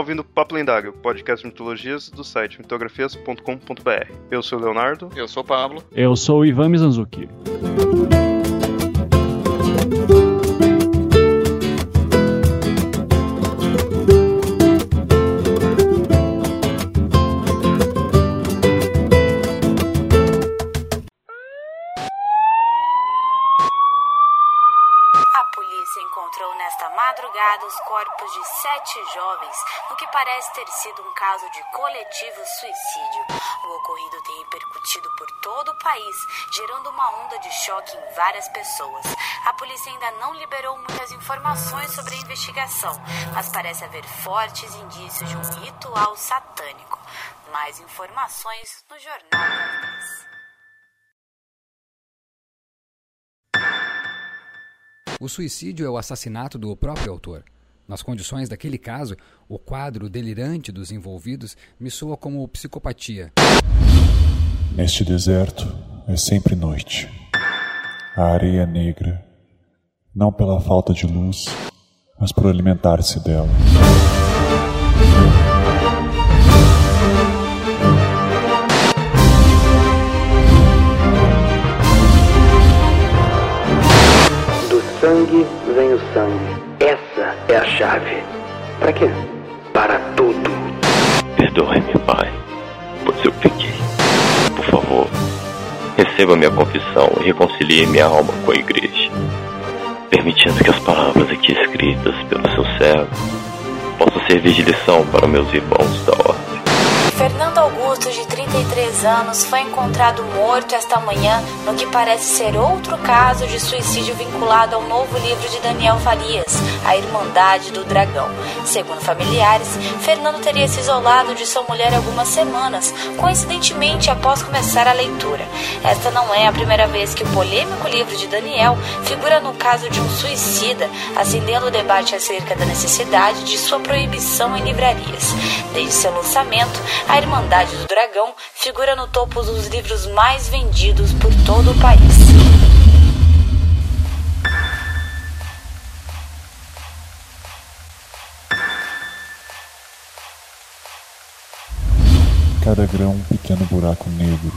ouvindo Papo Lendário, podcast de mitologias do site mitografias.com.br. Eu sou o Leonardo. Eu sou o Pablo. Eu sou o Ivan Mizanzuki. Parece ter sido um caso de coletivo suicídio. O ocorrido tem repercutido por todo o país, gerando uma onda de choque em várias pessoas. A polícia ainda não liberou muitas informações sobre a investigação, mas parece haver fortes indícios de um ritual satânico. Mais informações no Jornal O suicídio é o assassinato do próprio autor. Nas condições daquele caso, o quadro delirante dos envolvidos me soa como psicopatia. Neste deserto é sempre noite. A areia é negra, não pela falta de luz, mas por alimentar-se dela. Do sangue vem o sangue é a chave. Para quê? Para tudo. Perdoe-me, Pai, pois eu pequei. Por favor, receba minha confissão e reconcilie minha alma com a igreja, permitindo que as palavras aqui escritas pelo seu servo possam servir de lição para meus irmãos da ordem. Fernando Augusto, de 33 anos, foi encontrado morto esta manhã no que parece ser outro caso de suicídio vinculado ao novo livro de Daniel Farias, A Irmandade do Dragão. Segundo familiares, Fernando teria se isolado de sua mulher algumas semanas, coincidentemente após começar a leitura. Esta não é a primeira vez que o polêmico livro de Daniel figura no caso de um suicida, acendendo o debate acerca da necessidade de sua proibição em livrarias. Desde seu lançamento, a Irmandade do Dragão figura no topo dos livros mais vendidos por todo o país. Cada grão um pequeno buraco negro,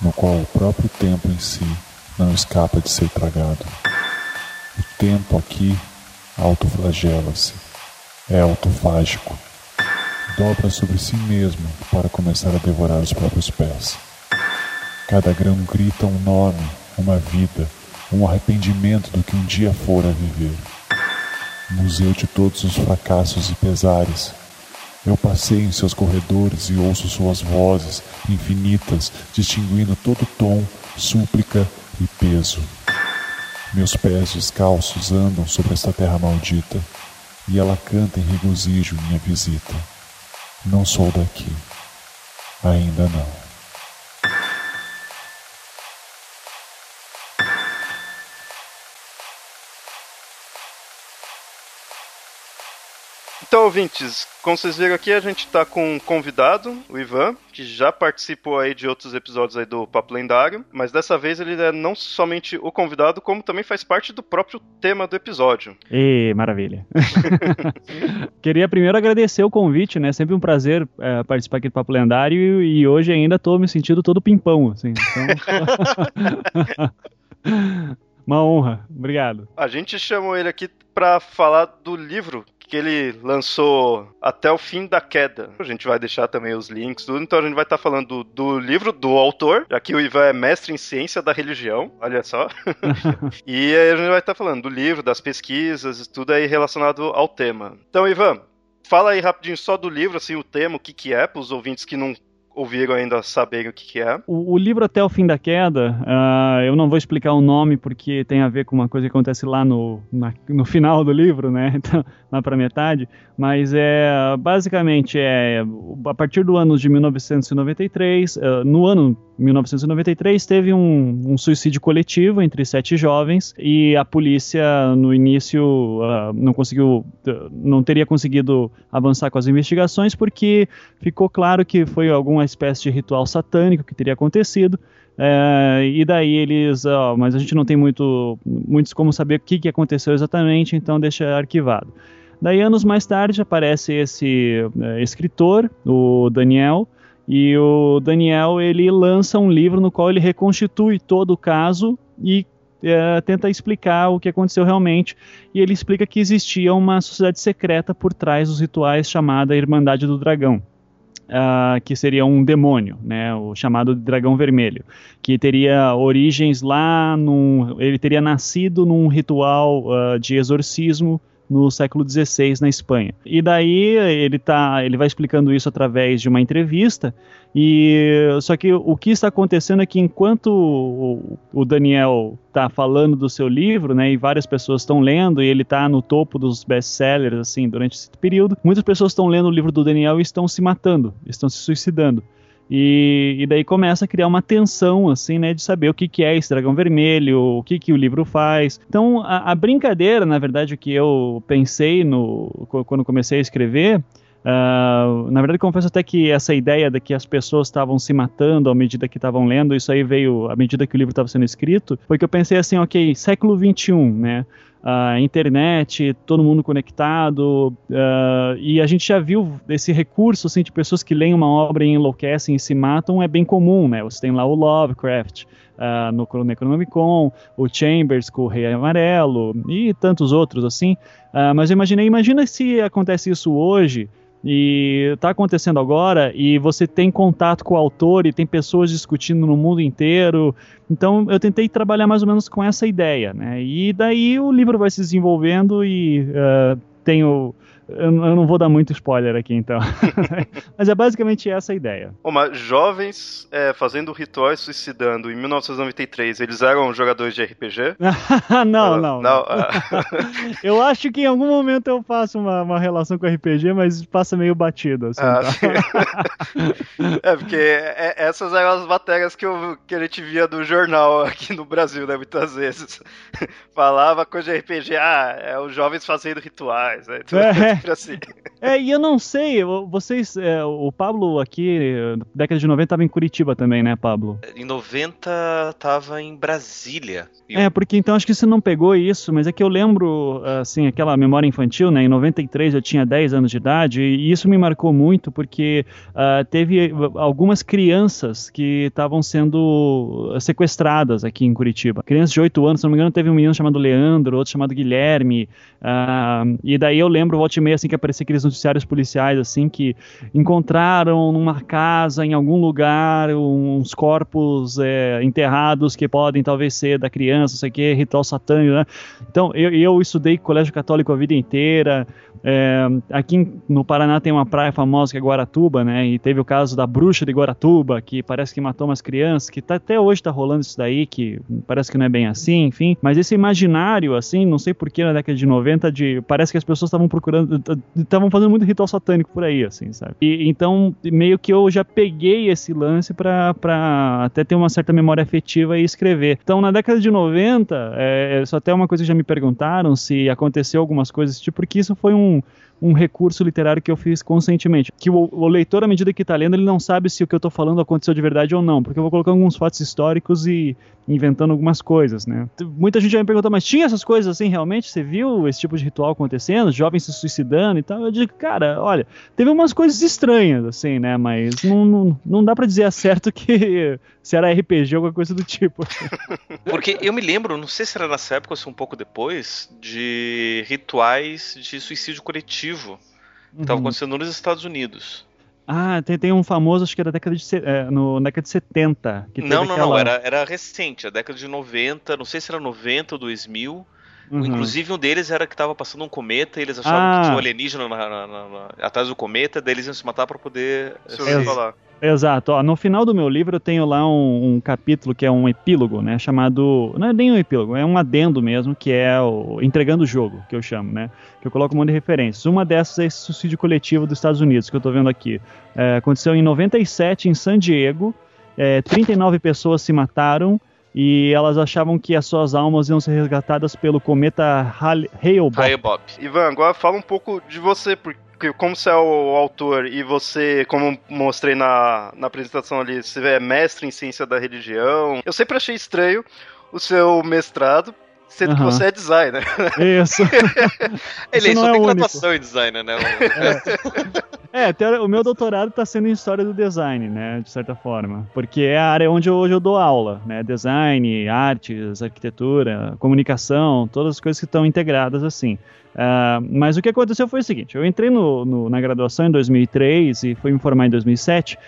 no qual o próprio tempo em si não escapa de ser tragado. O tempo aqui autoflagela-se, é autofágico dobra sobre si mesmo para começar a devorar os próprios pés. Cada grão grita um nome, uma vida, um arrependimento do que um dia fora viver. Museu de todos os fracassos e pesares. Eu passei em seus corredores e ouço suas vozes infinitas, distinguindo todo tom, súplica e peso. Meus pés descalços andam sobre esta terra maldita, e ela canta em regozijo minha visita. Não sou daqui. Ainda não. Então, ouvintes, como vocês viram aqui, a gente está com um convidado, o Ivan, que já participou aí de outros episódios aí do Papo Lendário, mas dessa vez ele é não somente o convidado, como também faz parte do próprio tema do episódio. E maravilha. Queria primeiro agradecer o convite, né? Sempre um prazer é, participar aqui do Papo Lendário e hoje ainda estou me sentindo todo pimpão, assim. Então... Uma honra, obrigado. A gente chamou ele aqui para falar do livro que ele lançou até o fim da queda. A gente vai deixar também os links, tudo. Então a gente vai estar tá falando do, do, livro do autor, já que o Ivan é mestre em ciência da religião, olha só. e aí a gente vai estar tá falando do livro, das pesquisas, tudo aí relacionado ao tema. Então, Ivan, fala aí rapidinho só do livro, assim, o tema, o que que é, para os ouvintes que não ouviram ainda saberem o que, que é. O, o, livro Até o Fim da Queda, uh, eu não vou explicar o nome porque tem a ver com uma coisa que acontece lá no, na, no final do livro, né? Então, lá para metade. Mas é basicamente é a partir do ano de 1993, uh, ah, no ano 1993 teve um, um, suicídio coletivo entre sete jovens e a polícia no início uh, não conseguiu, não teria conseguido avançar com as investigações porque ficou claro que foi alguma espécie de ritual satânico que teria acontecido. É, e daí eles, mas a gente não tem muito, muitos como saber o que, que aconteceu exatamente, então deixa arquivado. Daí, anos mais tarde, aparece esse é, escritor, o Daniel, e o Daniel ele lança um livro no qual ele reconstitui todo o caso e é, tenta explicar o que aconteceu realmente. E ele explica que existia uma sociedade secreta por trás dos rituais chamada Irmandade do Dragão. Uh, que seria um demônio, né, o chamado dragão vermelho, que teria origens lá, num, ele teria nascido num ritual uh, de exorcismo no século XVI na Espanha. E daí ele tá, ele vai explicando isso através de uma entrevista. E só que o que está acontecendo é que enquanto o, o Daniel está falando do seu livro, né, e várias pessoas estão lendo e ele está no topo dos best-sellers assim durante esse período, muitas pessoas estão lendo o livro do Daniel e estão se matando, estão se suicidando. E, e, daí começa a criar uma tensão, assim, né, de saber o que, que é esse dragão vermelho, o que, que o livro faz. Então, a, a brincadeira, na verdade, o que eu pensei no, quando comecei a escrever, Uh, na verdade, confesso até que essa ideia de que as pessoas estavam se matando à medida que estavam lendo, isso aí veio à medida que o livro estava sendo escrito, porque eu pensei assim, ok, século XXI, né? Uh, internet, todo mundo conectado, uh, e a gente já viu esse recurso assim, de pessoas que leem uma obra e enlouquecem e se matam, é bem comum, né? Você tem lá o Lovecraft, uh, no Necronomicon, o Chambers com o Rei Amarelo e tantos outros assim. Uh, mas eu imaginei, imagina se acontece isso hoje e está acontecendo agora e você tem contato com o autor e tem pessoas discutindo no mundo inteiro. Então eu tentei trabalhar mais ou menos com essa ideia, né? E daí o livro vai se desenvolvendo e uh, tenho eu, não vou dar muito spoiler aqui, então. mas é basicamente essa a ideia. Mas jovens é, fazendo rituais suicidando em 1993, eeles eram jogadores de RPG? não, não, não. Eu acho que em algum momento eu faço uma, uma relação com RPG, mas passa meio batido. Assim, ah, tá? é, porque é, essas eram as matérias que, eu, que a gente via do jornal aqui no Brasil, né? Muitas vezes. Falava coisa de RPG, ah, é os jovens fazendo rituais, né? Tudo, é, sempre assim. É, e eu não sei, vocês, é, o Pablo aqui, década de 90, estava em Curitiba também, né, Pablo? Em 90 estava em Brasília. É, porque então acho que você não pegou isso, mas é que eu lembro, assim, aquela memória infantil, né, em 93 eu tinha 10 anos de idade, e isso me marcou muito porque uh, teve algumas crianças que estavam sendo sequestradas aqui em Curitiba. Crianças de 8 anos, se não me engano, teve um menino chamado Leandro, outro chamado Guilherme, uh, e daí eu lembro, volte meio assim que aparecia aqueles noticiários policiais assim que encontraram numa casa em algum lugar uns corpos é, enterrados que podem talvez ser da criança, não sei o que, ritual satânico, né? Então eu, eu estudei colégio católico a vida inteira. É, aqui no Paraná tem uma praia famosa que é Guaratuba, né? E teve o caso da bruxa de Guaratuba que parece que matou umas crianças, que tá, até hoje tá rolando isso daí, que parece que não é bem assim, enfim. Mas esse imaginário, assim, não sei porquê na década de 90, de, parece que as pessoas estavam procurando estavam fazendo muito ritual satânico por aí, assim, sabe? E, então, meio que eu já peguei esse lance pra, pra até ter uma certa memória afetiva e escrever. Então, na década de 90, é, só até uma coisa que já me perguntaram se aconteceu algumas coisas, tipo, porque isso foi um um recurso literário que eu fiz conscientemente. Que o, o leitor, à medida que está lendo, ele não sabe se o que eu estou falando aconteceu de verdade ou não, porque eu vou colocando alguns fatos históricos e inventando algumas coisas, né? Muita gente já me perguntou, mas tinha essas coisas assim realmente? Você viu esse tipo de ritual acontecendo? Jovens se suicidando e tal? Eu digo, cara, olha, teve umas coisas estranhas, assim, né? Mas não, não, não dá para dizer a certo que se era RPG ou alguma coisa do tipo. Porque eu me lembro, não sei se era nessa época ou se um pouco depois, de rituais de suicídio coletivo que estavam uhum. acontecendo nos Estados Unidos. Ah, tem, tem um famoso, acho que era década de, é, no, década de 70. Que não, não, aquela... não, era, era recente, a década de 90, não sei se era 90 ou 2000. Uhum. Inclusive um deles era que estava passando um cometa e eles achavam ah. que tinha um alienígena na, na, na, atrás do cometa, daí eles iam se matar para poder se falar. Exato. Ó, no final do meu livro eu tenho lá um, um, capítulo que é um epílogo, né? Chamado. Não é nem um epílogo, é um adendo mesmo, que é o Entregando o Jogo, que eu chamo, né? Eu coloco um monte de referências. Uma dessas é esse suicídio coletivo dos Estados Unidos, que eu tô vendo aqui. É, aconteceu em 97 em San Diego. É, 39 pessoas se mataram e elas achavam que as suas almas iam ser resgatadas pelo cometa Hale-Bopp. Ivan, agora fala um pouco de você, porque como você é o autor e você, como mostrei na, na apresentação ali, você é mestre em ciência da religião, eu sempre achei estranho o seu mestrado sendo uhum. que você é designer. Isso. Ele só é tem graduação em design, né? É, é o meu doutorado está sendo em história do design, né, de certa forma, porque é a área onde eu, hoje eu dou aula, né, design, artes, arquitetura, comunicação, todas as coisas que estão integradas assim. Uh, mas o que aconteceu foi o seguinte: eu entrei no, no, na graduação em 2003 e fui me formar em 2007.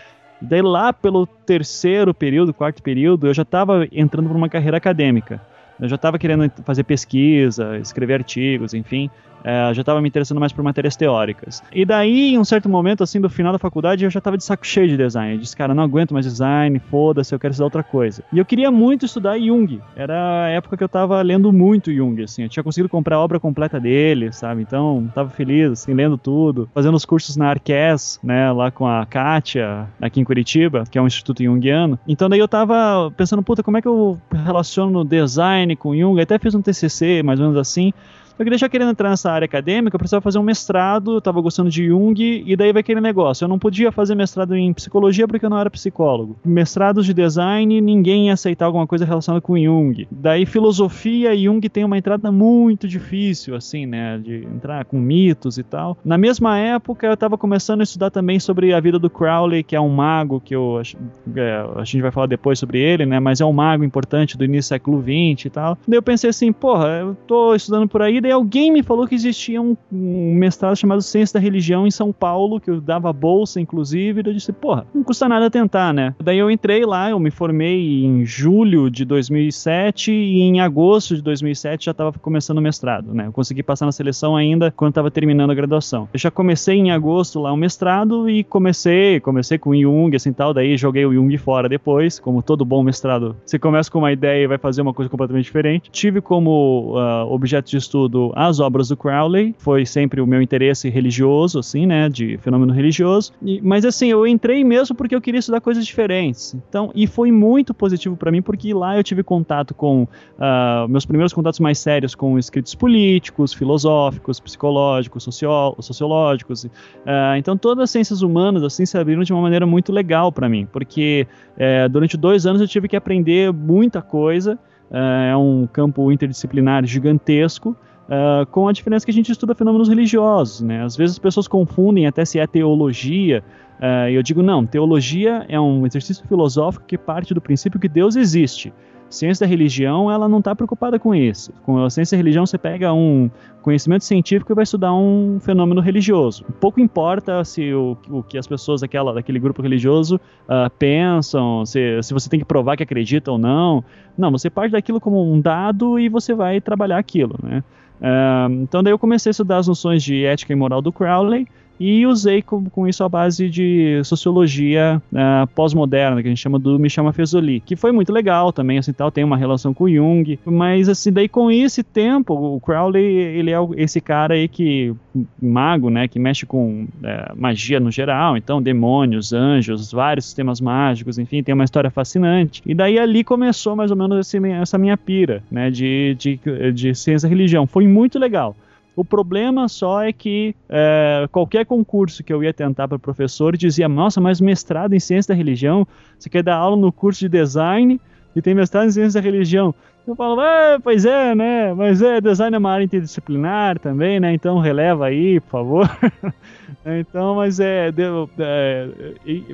Daí lá pelo terceiro período, quarto período, eu já estava entrando para uma carreira acadêmica. Eu já estava querendo fazer pesquisa, escrever artigos, enfim é, já estava me interessando mais por matérias teóricas. E daí, em um certo momento, assim, do final da faculdade, eu já estava de saco cheio de design. Eu disse, cara, não aguento mais design, foda-se, eu quero estudar outra coisa. E eu queria muito estudar Jung. Era a época que eu estava lendo muito Jung, assim. Eu tinha conseguido comprar a obra completa dele, sabe? Então, estava feliz, assim, lendo tudo. Fazendo os cursos na Arques, né, lá com a Kátia, aqui em Curitiba, que é um instituto junguiano. Então, daí eu estava pensando, puta, como é que eu relaciono design com Jung? Eu até fiz um TCC, mais ou menos assim. Só que já querendo entrar nessa área acadêmica, eu precisava fazer um mestrado, eu tava gostando de Jung, e daí vai aquele negócio. Eu não podia fazer mestrado em psicologia porque eu não era psicólogo. Mestrados de design, ninguém ia aceitar alguma coisa relacionada com Jung. Daí filosofia e Jung tem uma entrada muito difícil, assim, né? De entrar com mitos e tal. Na mesma época, eu tava começando a estudar também sobre a vida do Crowley, que é um mago que eu. É, a gente vai falar depois sobre ele, né? Mas é um mago importante do início do século XX e tal. Daí eu pensei assim, porra, eu tô estudando por aí, daí alguém me falou que existia um, um, mestrado chamado Ciência da Religião em São Paulo, que eu dava bolsa, inclusive, e eu disse, porra, não custa nada tentar, né? Daí eu entrei lá, eu me formei em julho de 2007 e em agosto de 2007 já estava começando o mestrado, né? Eu consegui passar na seleção ainda quando estava terminando a graduação. Eu já comecei em agosto lá o mestrado e comecei, comecei com Jung, assim tal, daí joguei o Jung fora depois, como todo bom mestrado. Você começa com uma ideia e vai fazer uma coisa completamente diferente. Tive como uh, objeto de estudo as obras do Crowley, foi sempre o meu interesse religioso, assim, né, de fenômeno religioso. E, mas assim, eu entrei mesmo porque eu queria estudar coisas diferentes. Então, e foi muito positivo para mim porque lá eu tive contato com uh, meus primeiros contatos mais sérios com escritos políticos, filosóficos, psicológicos, sociológicos. Uh, então, todas as ciências humanas assim se abriram de uma maneira muito legal para mim, porque uh, durante dois anos eu tive que aprender muita coisa. é um campo interdisciplinar gigantesco Uh, com a diferença que a gente estuda fenômenos religiosos, né? Às vezes as pessoas confundem até se é teologia, uh, eu digo, não, teologia é um exercício filosófico que parte do princípio que Deus existe. Ciência da religião, ela não está preocupada com isso. Com a ciência da religião, você pega um conhecimento científico e vai estudar um fenômeno religioso. Pouco importa se o, o que as pessoas daquela, daquele grupo religioso uh, pensam, se, se você tem que provar que acredita ou não. Não, você parte daquilo como um dado e você vai trabalhar aquilo, né? Então daí eu comecei a estudar as noções de ética e moral do Crowley e usei com, com isso a base de sociologia uh, pós-moderna, que a gente chama do Michel Maffezoli, que foi muito legal também, assim, tal, tem uma relação com Jung, mas assim, daí com esse tempo, o Crowley, ele é esse cara aí que, mago, né, que mexe com é, magia no geral, então demônios, anjos, vários sistemas mágicos, enfim, tem uma história fascinante, e daí ali começou mais ou menos esse, essa minha pira, né, de, de, de ciência e religião, foi muito legal. O problema só é que é, qualquer concurso que eu ia tentar para professor dizia: Nossa, mas mestrado em ciência da religião, você quer dar aula no curso de design e tem mestrado em ciência da religião. Eu falo, ah, pois é, né? Mas é, design é uma área interdisciplinar também, né? Então releva aí, por favor. então, mas é, é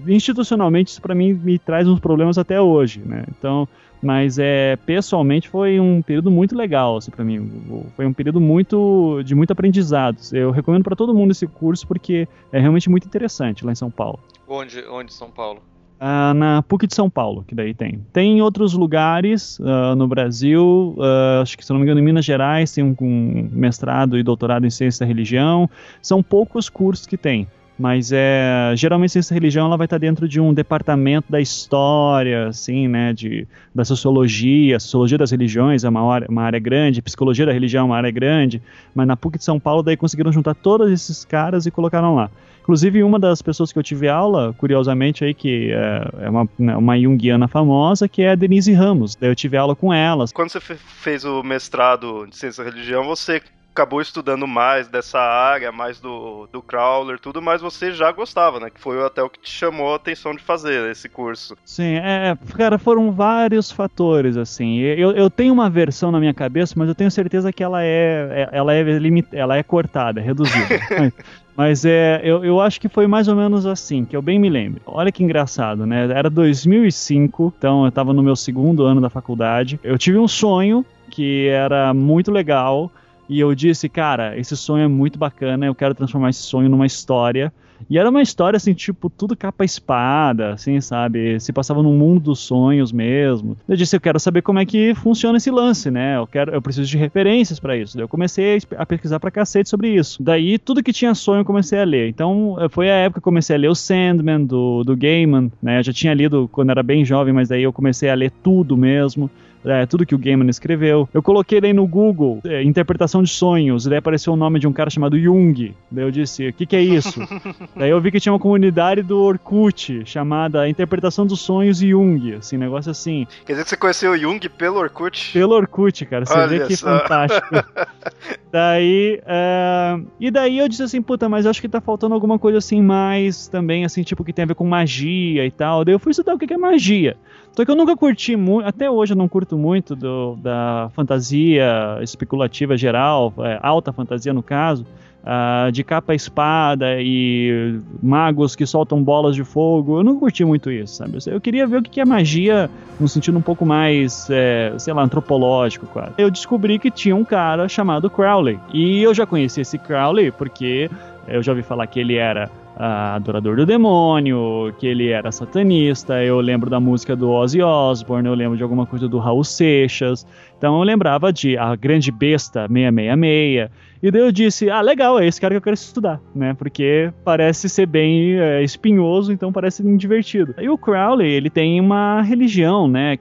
institucionalmente isso para mim me traz uns problemas até hoje, né? Então, mas é, pessoalmente foi um período muito legal assim, para mim. Foi um período muito de muito aprendizado. Eu recomendo para todo mundo esse curso porque é realmente muito interessante lá em São Paulo. Onde, onde São Paulo? Uh, na PUC de São Paulo, que daí tem. Tem em outros lugares uh, no Brasil, uh, acho que se não me engano em Minas Gerais tem um, um, mestrado e doutorado em ciência da religião. São poucos cursos que tem mas é geralmente essa religião ela vai estar dentro de um departamento da história, assim, né, de da sociologia, sociologia das religiões é uma área, uma área grande, psicologia da religião é uma área grande, mas na PUC de São Paulo daí conseguiram juntar todos esses caras e colocaram lá. Inclusive, uma das pessoas que eu tive aula, curiosamente, aí, que é, é uma, né, uma junguiana famosa, que é a Denise Ramos. Daí eu tive aula com ela. Quando você fez o mestrado de ciência da religião, você acabou estudando mais dessa área, mais do, do crawler, tudo, mas você já gostava, né? Que foi até o que te chamou a atenção de fazer esse curso. Sim, é, cara, foram vários fatores, assim. Eu, eu tenho uma versão na minha cabeça, mas eu tenho certeza que ela é, é ela é, limit, ela é cortada, é reduzida. Mas é, eu, eu acho que foi mais ou menos assim, que eu bem me lembro. Olha que engraçado, né? Era 2005, então eu estava no meu segundo ano da faculdade. Eu tive um sonho que era muito legal e eu disse, cara, esse sonho é muito bacana, eu quero transformar esse sonho numa história. E era uma história assim, tipo, tudo capa-espada, assim, sabe? Se passava no mundo dos sonhos mesmo. Eu disse, eu quero saber como é que funciona esse lance, né? Eu quero, eu preciso de referências para isso. Daí eu comecei a pesquisar pra cacete sobre isso. Daí tudo que tinha sonho eu comecei a ler. Então foi a época que eu comecei a ler o Sandman do, do Gaiman, né? Eu já tinha lido quando era bem jovem, mas daí eu comecei a ler tudo mesmo é, tudo que o Gaiman escreveu. Eu coloquei aí no Google é, interpretação de sonhos, e daí apareceu o nome de um cara chamado Jung. Daí eu disse, o que, que é isso? daí eu vi que tinha uma comunidade do Orkut chamada Interpretação dos Sonhos Jung, assim, negócio assim. Quer dizer que você conheceu o Jung pelo Orkut? Pelo Orkut, cara. Você Olha vê que só. fantástico. daí, uh, e daí eu disse assim, puta, mas acho que tá faltando alguma coisa assim mais também, assim, tipo, que tem a ver com magia e tal. Daí eu fui estudar o que é magia. Só que eu nunca curti muito, até hoje eu não curto muito do, da fantasia especulativa geral, é, alta fantasia no caso, uh, de capa espada e magos que soltam bolas de fogo. Eu não curti muito isso, sabe? Eu queria ver o que é magia num sentido um pouco mais, é, sei lá, antropológico quase. Eu descobri que tinha um cara chamado Crowley. E eu já conheci esse Crowley porque eu já ouvi falar que ele era uh, adorador do demônio, que ele era satanista. Eu lembro da música do Ozzy Osbourne, eu lembro de alguma coisa do Raul Seixas. Então eu lembrava de A Grande Besta 666. E daí eu disse, ah, legal, é esse cara que eu quero estudar, né? Porque parece ser bem é, espinhoso, então parece divertido. E o Crowley, ele tem uma religião, né?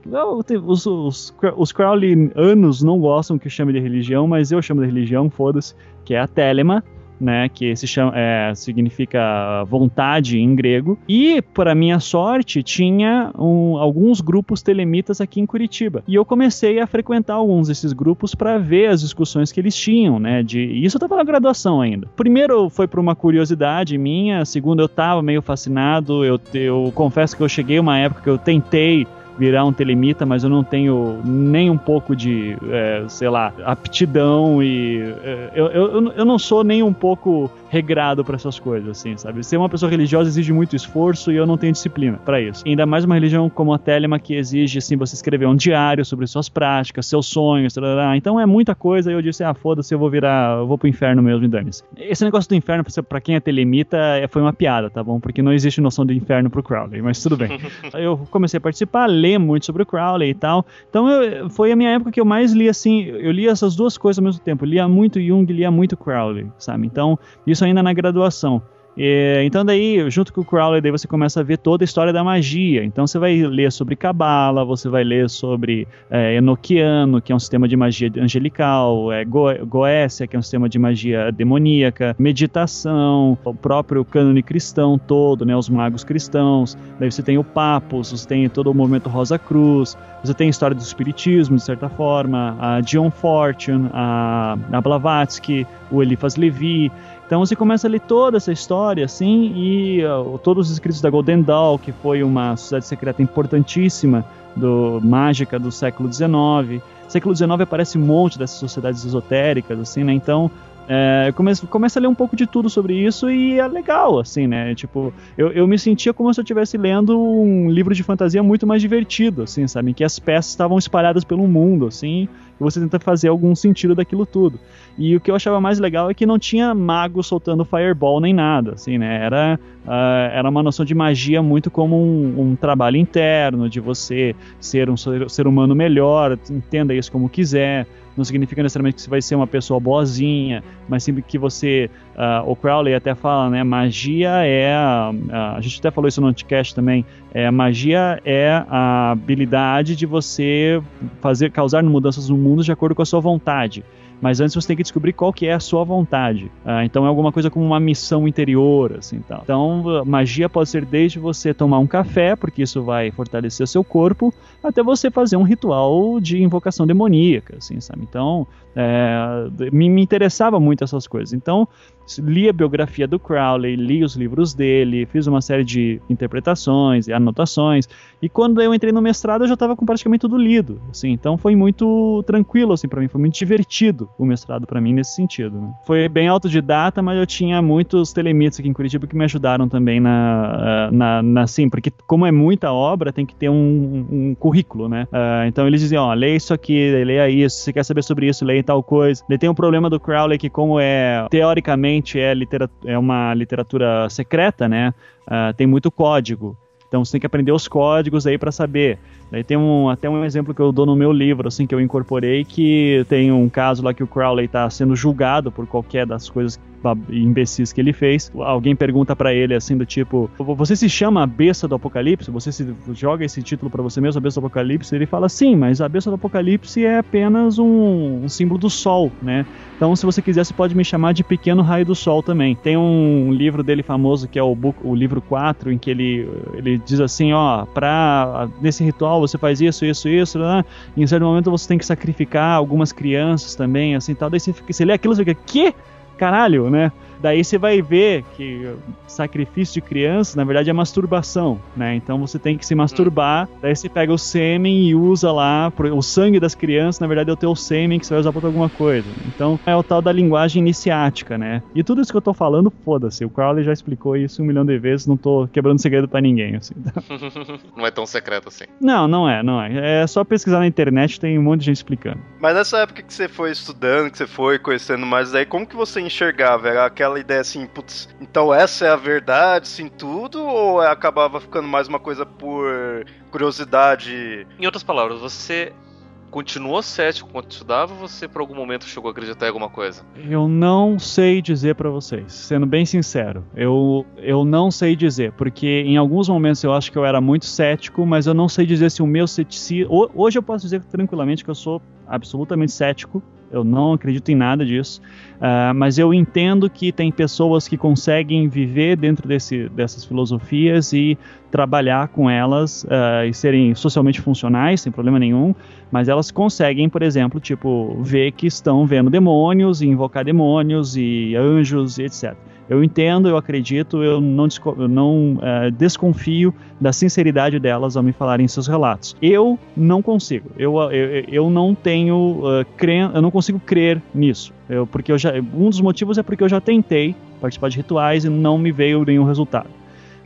Os, os, os Crowleyanos não gostam que eu chame de religião, mas eu chamo de religião, foda-se, que é a Telema, né, que se chama, é, significa vontade em grego. E, para minha sorte, tinha um, alguns grupos telemitas aqui em Curitiba. E eu comecei a frequentar alguns desses grupos para ver as discussões que eles tinham, né? De, e isso eu estava na graduação ainda. Primeiro foi por uma curiosidade minha, segundo eu estava meio fascinado. Eu, eu confesso que eu cheguei uma época que eu tentei virar um telemita, mas eu não tenho nem um pouco de, é, sei lá, aptidão e é, eu, eu, eu não sou nem um pouco regrado para essas coisas, assim, sabe? Ser uma pessoa religiosa exige muito esforço e eu não tenho disciplina para isso. E ainda mais uma religião como a Telema que exige, assim, você escrever um diário sobre suas práticas, seus sonhos, então é muita coisa. E eu disse, ah, foda-se, eu vou virar, eu vou pro inferno mesmo e dane-se. Esse negócio do inferno, para quem é telemita, é, foi uma piada, tá bom? Porque não existe noção do inferno pro Crowley, mas tudo bem. eu comecei a participar, ler muito sobre o Crowley e tal. Então eu, foi a minha época que eu mais li, assim, eu li essas duas coisas ao mesmo tempo. Eu lia muito Jung, lia muito Crowley, sabe? Então, isso ainda na graduação. E, então daí, junto com o Crowley, daí você começa a ver toda a história da magia. Então você vai ler sobre Cabala, você vai ler sobre é, Enochiano, que é um sistema de magia angelical, é, Go Goécia, que é um sistema de magia demoníaca, meditação, o próprio cânone cristão todo, né, os magos cristãos. Daí você tem o Papos, você tem todo o movimento Rosa Cruz, você tem a história do espiritismo, de certa forma, a John Fortune, a, a Blavatsky, o Eliphas Levi. Então você começa a ler toda essa história, assim, e uh, todos os escritos da Golden Dawn, que foi uma sociedade secreta importantíssima do mágica do século XIX. Século XIX aparece um monte dessas sociedades esotéricas, assim, né? Então é, eu começo, começo a ler um pouco de tudo sobre isso e é legal, assim, né? Tipo, eu, eu me sentia como se eu estivesse lendo um livro de fantasia muito mais divertido, assim, sabe? Em que as peças estavam espalhadas pelo mundo, assim, e você tenta fazer algum sentido daquilo tudo. E o que eu achava mais legal é que não tinha mago soltando fireball nem nada, assim, né? Era, uh, era uma noção de magia muito como um, um, trabalho interno, de você ser um ser humano melhor, entenda isso como quiser. Não significa necessariamente que você vai ser uma pessoa boazinha, mas sempre que você. Uh, o Crowley até fala, né? Magia é. Uh, a gente até falou isso no Anticast também. É, magia é a habilidade de você fazer causar mudanças no mundo de acordo com a sua vontade. Mas antes você tem que descobrir qual que é a sua vontade. Uh, então é alguma coisa como uma missão interior, assim, tal. Então magia pode ser desde você tomar um café, porque isso vai fortalecer seu corpo, até você fazer um ritual de invocação demoníaca, assim, sabe? Então é, me, me interessava muito essas coisas. Então li a biografia do Crowley, li os livros dele, fiz uma série de interpretações e anotações. E quando eu entrei no mestrado, eu já estava com praticamente tudo lido. Assim, então foi muito tranquilo assim para mim, foi muito divertido o mestrado para mim nesse sentido. Né? Foi bem autodidata, mas eu tinha muitos telemitos aqui em Curitiba que me ajudaram também na, na, na sim, porque como é muita obra, tem que ter um, um currículo, né? Uh, então eles diziam, ó, leia isso aqui, leia isso, se quer saber sobre isso, leia tal coisa. Ele tem um problema do Crowley que como é teoricamente é, é uma literatura secreta, né? Uh, tem muito código. Então você tem que aprender os códigos aí para saber. Daí tem um, até um exemplo que eu dou no meu livro, assim, que eu incorporei, que tem um caso lá que o Crowley está sendo julgado por qualquer das coisas imbecis que ele fez. Alguém pergunta para ele assim do tipo: "Você se chama a besta do Apocalipse? Você se joga esse título para você mesmo, a besta do Apocalipse?" Ele fala: "Sim, mas a besta do Apocalipse é apenas um, um símbolo do sol, né? Então, se você quiser, você pode me chamar de Pequeno Raio do Sol também." Tem um livro dele famoso que é o, book, o livro 4, em que ele ele diz assim, ó, para nesse ritual você faz isso, isso, isso, né? Em certo momento você tem que sacrificar algumas crianças também, assim, tal. Daí você, você lê aquilo e fica, que? Caralho, né? Daí você vai ver que sacrifício de criança, na verdade, é masturbação, né? Então você tem que se masturbar, hum. daí você pega o sêmen e usa lá, o sangue das crianças, na verdade, é o teu sêmen que você vai usar pra alguma coisa. Então é o tal da linguagem iniciática, né? E tudo isso que eu tô falando, foda-se, o Crowley já explicou isso um milhão de vezes, não tô quebrando segredo para ninguém, assim. não é tão secreto assim. Não, não é, não é. É só pesquisar na internet, tem um monte de gente explicando. Mas nessa época que você foi estudando, que você foi conhecendo mais, daí como que você enxergava? Era aquela ideia assim, putz, então essa é a verdade, sim, tudo? Ou acabava ficando mais uma coisa por curiosidade? Em outras palavras, você continuou cético quando estudava ou você por algum momento chegou a acreditar em alguma coisa? Eu não sei dizer para vocês, sendo bem sincero. Eu, eu não sei dizer, porque em alguns momentos eu acho que eu era muito cético, mas eu não sei dizer se o meu ceticismo. Hoje eu posso dizer tranquilamente que eu sou absolutamente cético eu não acredito em nada disso, uh, mas eu entendo que tem pessoas que conseguem viver dentro desse, dessas filosofias e trabalhar com elas uh, e serem socialmente funcionais, sem problema nenhum, mas elas conseguem, por exemplo, tipo, ver que estão vendo demônios e invocar demônios e anjos e etc. Eu entendo, eu acredito, eu não, eu não uh, desconfio da sinceridade delas ao me falarem seus relatos. Eu não consigo. Eu, eu, eu não tenho uh, eu não consigo crer nisso. Eu, porque eu já, um dos motivos é porque eu já tentei participar de rituais e não me veio nenhum resultado.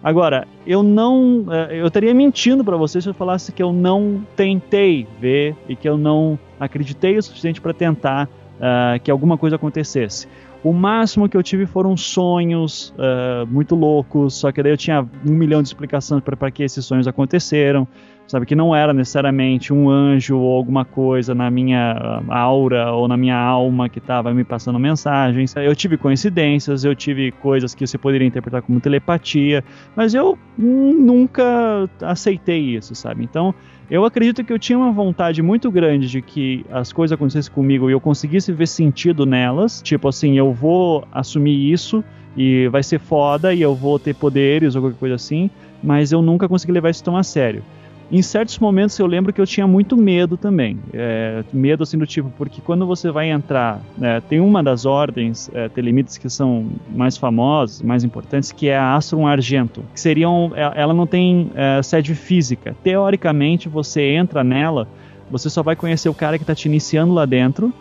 Agora, eu não. Uh, eu estaria mentindo para você se eu falasse que eu não tentei ver e que eu não acreditei o suficiente para tentar uh, que alguma coisa acontecesse. O máximo que eu tive foram sonhos uh, muito loucos, só que daí eu tinha um milhão de explicações para que esses sonhos aconteceram, sabe? Que não era necessariamente um anjo ou alguma coisa na minha ah, aura ou na minha alma que estava me passando mensagens. Eu tive coincidências, eu tive coisas que você poderia interpretar como telepatia, mas eu nunca aceitei isso, sabe? Então eu acredito que eu tinha uma vontade muito grande de que as coisas acontecessem comigo e eu conseguisse ver sentido nelas. Tipo assim, eu vou assumir isso e vai ser foda e eu vou ter poderes ou qualquer coisa assim, mas eu nunca consegui levar isso tão a sério. Em certos momentos eu lembro que eu tinha muito medo também. É, medo assim do tipo, porque quando você vai entrar, é, tem uma das ordens é, telemites que são mais famosas, mais importantes, que é a Astrum Argento. Que seriam, é, ela não tem é, sede física. Teoricamente, você entra nela, você só vai conhecer o cara que está te iniciando lá dentro.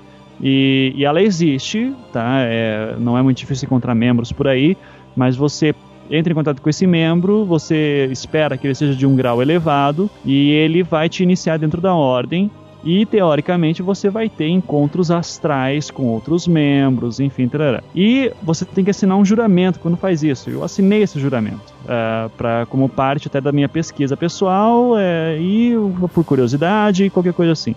E, e ela existe, tá? É, não é muito difícil encontrar membros por aí, mas você entra em contato com esse membro, você espera que ele seja de um grau elevado e ele vai te iniciar dentro da ordem. E teoricamente você vai ter encontros astrais com outros membros, enfim. Tarará. E você tem que assinar um juramento quando faz isso. Eu assinei esse juramento uh, como parte até da minha pesquisa pessoal uh, e por curiosidade, qualquer coisa assim.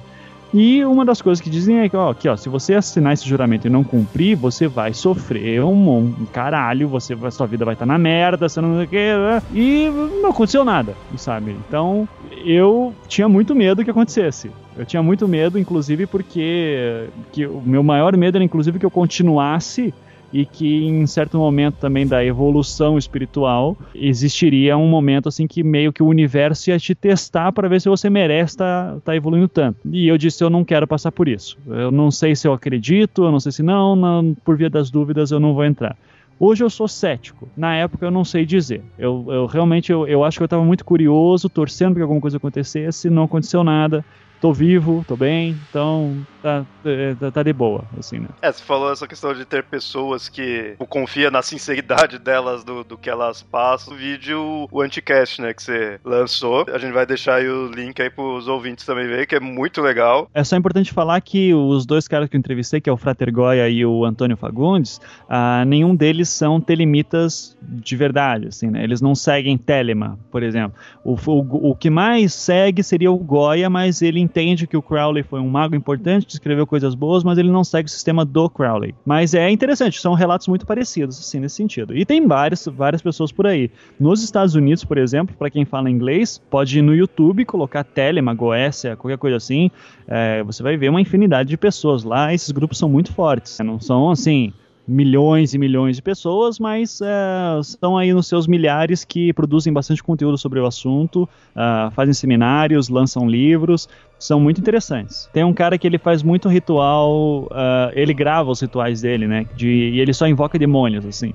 E uma das coisas que dizem é que, ó, que, ó, se você assinar esse juramento e não cumprir, você vai sofrer um, um caralho, você, a sua vida vai estar tá na merda, você não sei né? e não aconteceu nada, sabe? Então, eu tinha muito medo que acontecesse. Eu tinha muito medo, inclusive, porque que o meu maior medo era, inclusive, que eu continuasse e que em certo momento também da evolução espiritual existiria um momento assim que meio que o universo ia te testar para ver se você merece estar tá, tá evoluindo tanto. E eu disse eu não quero passar por isso. Eu não sei se eu acredito, eu não sei se não, não por via das dúvidas eu não vou entrar. Hoje eu sou cético. Na época eu não sei dizer. Eu, eu realmente eu, eu acho que eu estava muito curioso, torcendo que alguma coisa acontecesse, não aconteceu nada tô vivo, tô bem, então tá, tá, tá, de boa, assim, né? É, você falou essa questão de ter pessoas que confia na sinceridade delas, do, do que elas passam. O vídeo, o Anticast, né, que você lançou. A gente vai deixar aí o link aí pros ouvintes também ver, que é muito legal. É só importante falar que os dois caras que eu entrevistei, que é o Frater Goya e o Antônio Fagundes, ah, nenhum deles são telemitas de verdade, assim, né? Eles não seguem Telema, por exemplo. O, o, o que mais segue seria o Goya, mas ele entende que o Crowley foi um mago importante, escreveu coisas boas, mas ele não segue o sistema do Crowley. Mas é interessante, são relatos muito parecidos, assim, nesse sentido. E tem várias, várias pessoas por aí. Nos Estados Unidos, por exemplo, para quem fala inglês, pode ir no YouTube, colocar Telema, Goécia, qualquer coisa assim, é, você vai ver uma infinidade de pessoas lá, esses grupos são muito fortes. Não são, assim, milhões e milhões de pessoas, mas é, estão aí nos seus milhares que produzem bastante conteúdo sobre o assunto, uh, fazem seminários, lançam livros, são muito interessantes. Tem um cara que ele faz muito ritual, uh, ele grava os rituais dele, né? De, e ele só invoca demônios, assim.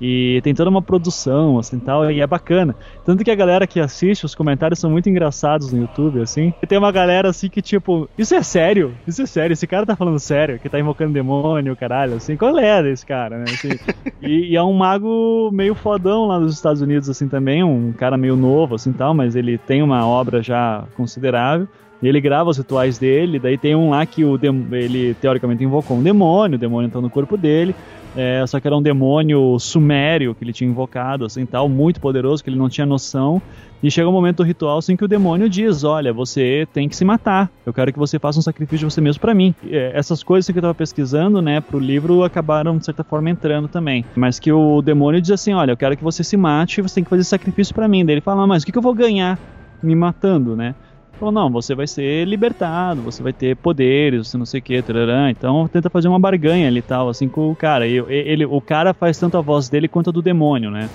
E tem toda uma produção, assim, tal, e é bacana. Tanto que a galera que assiste, os comentários são muito engraçados no YouTube, assim. E tem uma galera, assim, que tipo, isso é sério? Isso é sério? Esse cara tá falando sério? Que tá invocando demônio, caralho, assim. Qual é desse cara, né? Assim, e, e, é um mago meio fodão lá nos Estados Unidos, assim, também. Um cara meio novo, assim, tal, mas ele tem uma obra já considerável. E ele grava os rituais dele, daí tem um lá que o ele teoricamente invocou um demônio, o demônio entrou no corpo dele, é, só que era um demônio sumério que ele tinha invocado, assim, tal, muito poderoso, que ele não tinha noção. E chega um momento do ritual assim que o demônio diz: Olha, você tem que se matar. Eu quero que você faça um sacrifício de você mesmo para mim. E, é, essas coisas que eu tava pesquisando, né, pro livro acabaram de certa forma entrando também. Mas que o demônio diz assim: Olha, eu quero que você se mate você tem que fazer sacrifício para mim. Daí ele fala: ah, Mas o que, que eu vou ganhar me matando, né? Falou, não, você vai ser libertado, você vai ter poderes, você não sei o que, tarará. então tenta fazer uma barganha ali e tal, assim, com o cara. E, ele, o cara faz tanto a voz dele quanto a do demônio, né?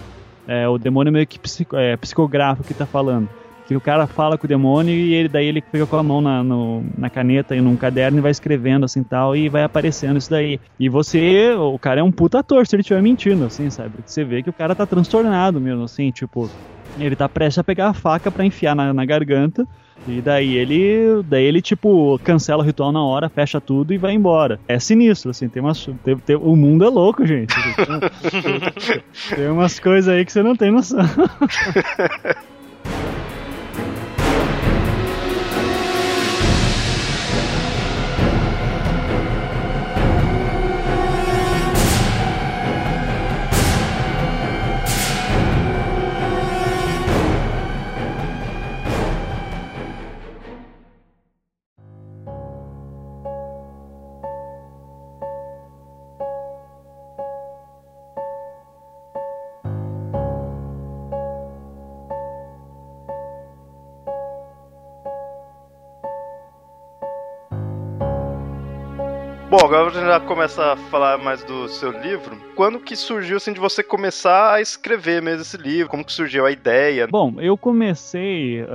É, o demônio meio que psico, é, psicográfico que tá falando. Que o cara fala com o demônio e ele, daí ele fica com a mão na, no, na caneta e num caderno e vai escrevendo assim tal, e vai aparecendo isso daí. E você, o cara é um puta ator se ele estiver mentindo, assim, sabe? Você vê que o cara tá transtornado mesmo, assim, tipo, ele tá prestes a pegar a faca para enfiar na, na garganta e daí ele, daí ele tipo cancela o ritual na hora, fecha tudo e vai embora. É sinistro, assim, tem umas tem, tem, o mundo é louco, gente. tem umas coisas aí que você não tem noção. los já começa a falar mais do seu livro. Quando que surgiu assim de você começar a escrever mesmo esse livro? Como que surgiu a ideia? Bom, eu comecei uh,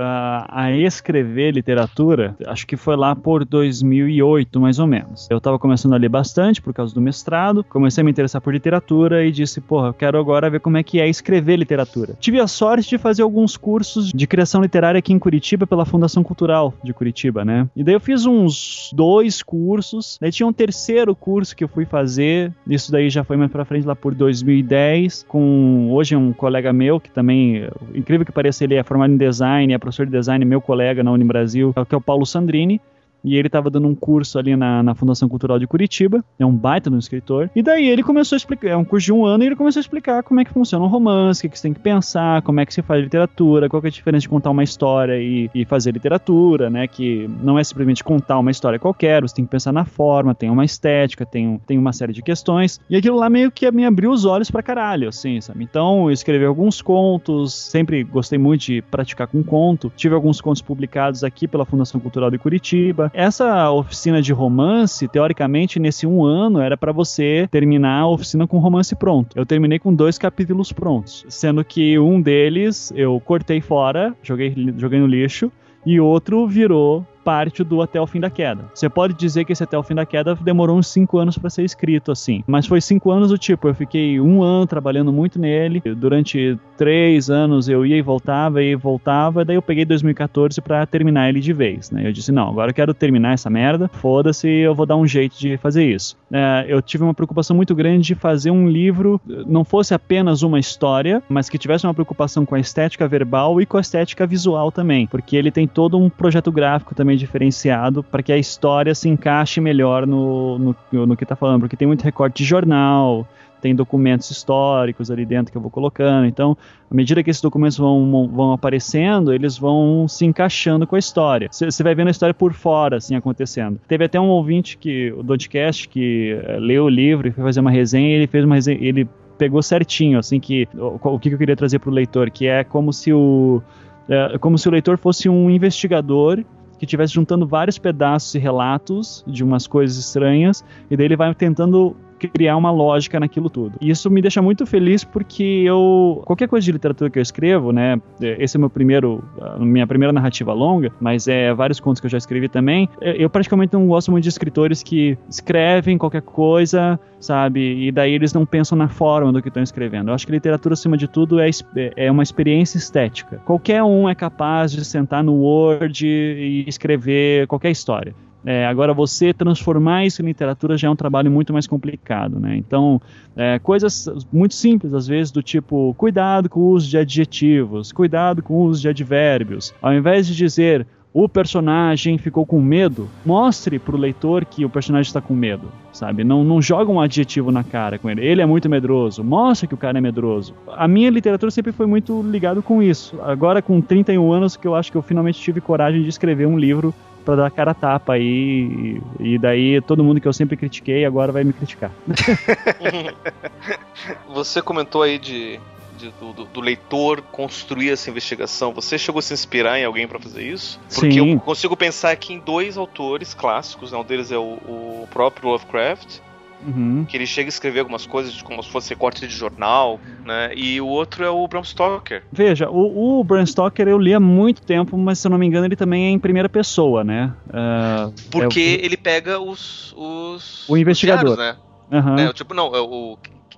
a escrever literatura, acho que foi lá por 2008, mais ou menos. Eu estava começando a ler bastante por causa do mestrado, comecei a me interessar por literatura e disse, porra, eu quero agora ver como é que é escrever literatura. Tive a sorte de fazer alguns cursos de criação literária aqui em Curitiba pela Fundação Cultural de Curitiba, né? E daí eu fiz uns dois cursos, daí tinha um terceiro curso que eu fui fazer, isso daí já foi mais pra frente lá por 2010, com hoje um colega meu, que também, incrível que pareça, ele é formado em design, é professor de design, meu colega na Unibrasil, que é o Paulo Sandrini e ele estava dando um curso ali na, na Fundação Cultural de Curitiba, é um baita no escritor, e daí ele começou a explicar, é um curso de um ano, e ele começou a explicar como é que funciona um romance, o que, você tem que pensar, como é que se faz literatura, qual é a diferença de contar uma história e, e fazer literatura, né, que não é simplesmente contar uma história qualquer, você tem que pensar na forma, tem uma estética, tem, tem uma série de questões, e aquilo lá meio que me abriu os olhos pra caralho, assim, sabe? Então eu escrevi alguns contos, sempre gostei muito de praticar com conto, tive alguns contos publicados aqui pela Fundação Cultural de Curitiba, essa oficina de romance, teoricamente, nesse um ano, era para você terminar a oficina com romance pronto. Eu terminei com dois capítulos prontos, sendo que um deles eu cortei fora, joguei, joguei no lixo, e outro virou parte do Até o Fim da Queda. Você pode dizer que esse Até o Fim da Queda demorou uns 5 anos para ser escrito, assim. Mas foi 5 anos do tipo, eu fiquei um ano trabalhando muito nele. Durante 3 anos eu ia e voltava, ia e voltava. Daí eu peguei 2014 para terminar ele de vez, né? Eu disse, não, agora eu quero terminar essa merda. Foda-se, eu vou dar um jeito de fazer isso. É, eu tive uma preocupação muito grande de fazer um livro, não fosse apenas uma história, mas que tivesse uma preocupação com a estética verbal e com a estética visual também. Porque ele tem todo um projeto gráfico também diferenciado para que a história se encaixe melhor no, no, no que está falando, porque tem muito recorte de jornal, tem documentos históricos ali dentro que eu vou colocando. Então, à medida que esses documentos vão, vão aparecendo, eles vão se encaixando com a história. Você vai vendo a história por fora, assim, acontecendo. Teve até um ouvinte que, o Dodcast, que uh, leu o livro e foi fazer uma resenha, e ele fez uma resenha, ele pegou certinho, assim, que o, o que eu queria trazer para o leitor, que é como se o é, como se o leitor fosse um investigador que estivesse juntando vários pedaços e relatos de umas coisas estranhas, e daí ele vai tentando criar uma lógica naquilo tudo. E isso me deixa muito feliz porque eu qualquer coisa de literatura que eu escrevo, né, esse é meu primeiro minha primeira narrativa longa, mas é vários contos que eu já escrevi também. Eu praticamente não gosto muito de escritores que escrevem qualquer coisa, sabe, e daí eles não pensam na forma do que estão escrevendo. Eu acho que literatura acima de tudo é é uma experiência estética. Qualquer um é capaz de sentar no Word e escrever qualquer história. É, agora, você transformar isso em literatura já é um trabalho muito mais complicado, né? Então, é, coisas muito simples, às vezes, do tipo, cuidado com o uso de adjetivos, cuidado com o uso de advérbios. Ao invés de dizer, o personagem ficou com medo, mostre para o leitor que o personagem está com medo, sabe? Não, não joga um adjetivo na cara com ele. Ele é muito medroso, mostre que o cara é medroso. A minha literatura sempre foi muito ligado com isso. Agora, com 31 anos, que eu acho que eu finalmente tive coragem de escrever um livro para dar cara a tapa aí. E, e daí todo mundo que eu sempre critiquei agora vai me criticar. Você comentou aí de, de do, do, leitor construir essa investigação. Você chegou a se inspirar em alguém para fazer isso? Porque Sim. eu consigo pensar aqui em dois autores clássicos. Né? Um deles é o, o próprio Lovecraft Uhum. que ele chega a escrever algumas coisas como se fosse recorte de jornal, né? E o outro é o Bram Stoker. Veja, o, o Bram Stoker eu li há muito tempo, mas se eu não me engano ele também é em primeira pessoa, né? Uh, Porque é o... ele pega os, os o investigador, os diários, né? Uhum. É, tipo, não, é o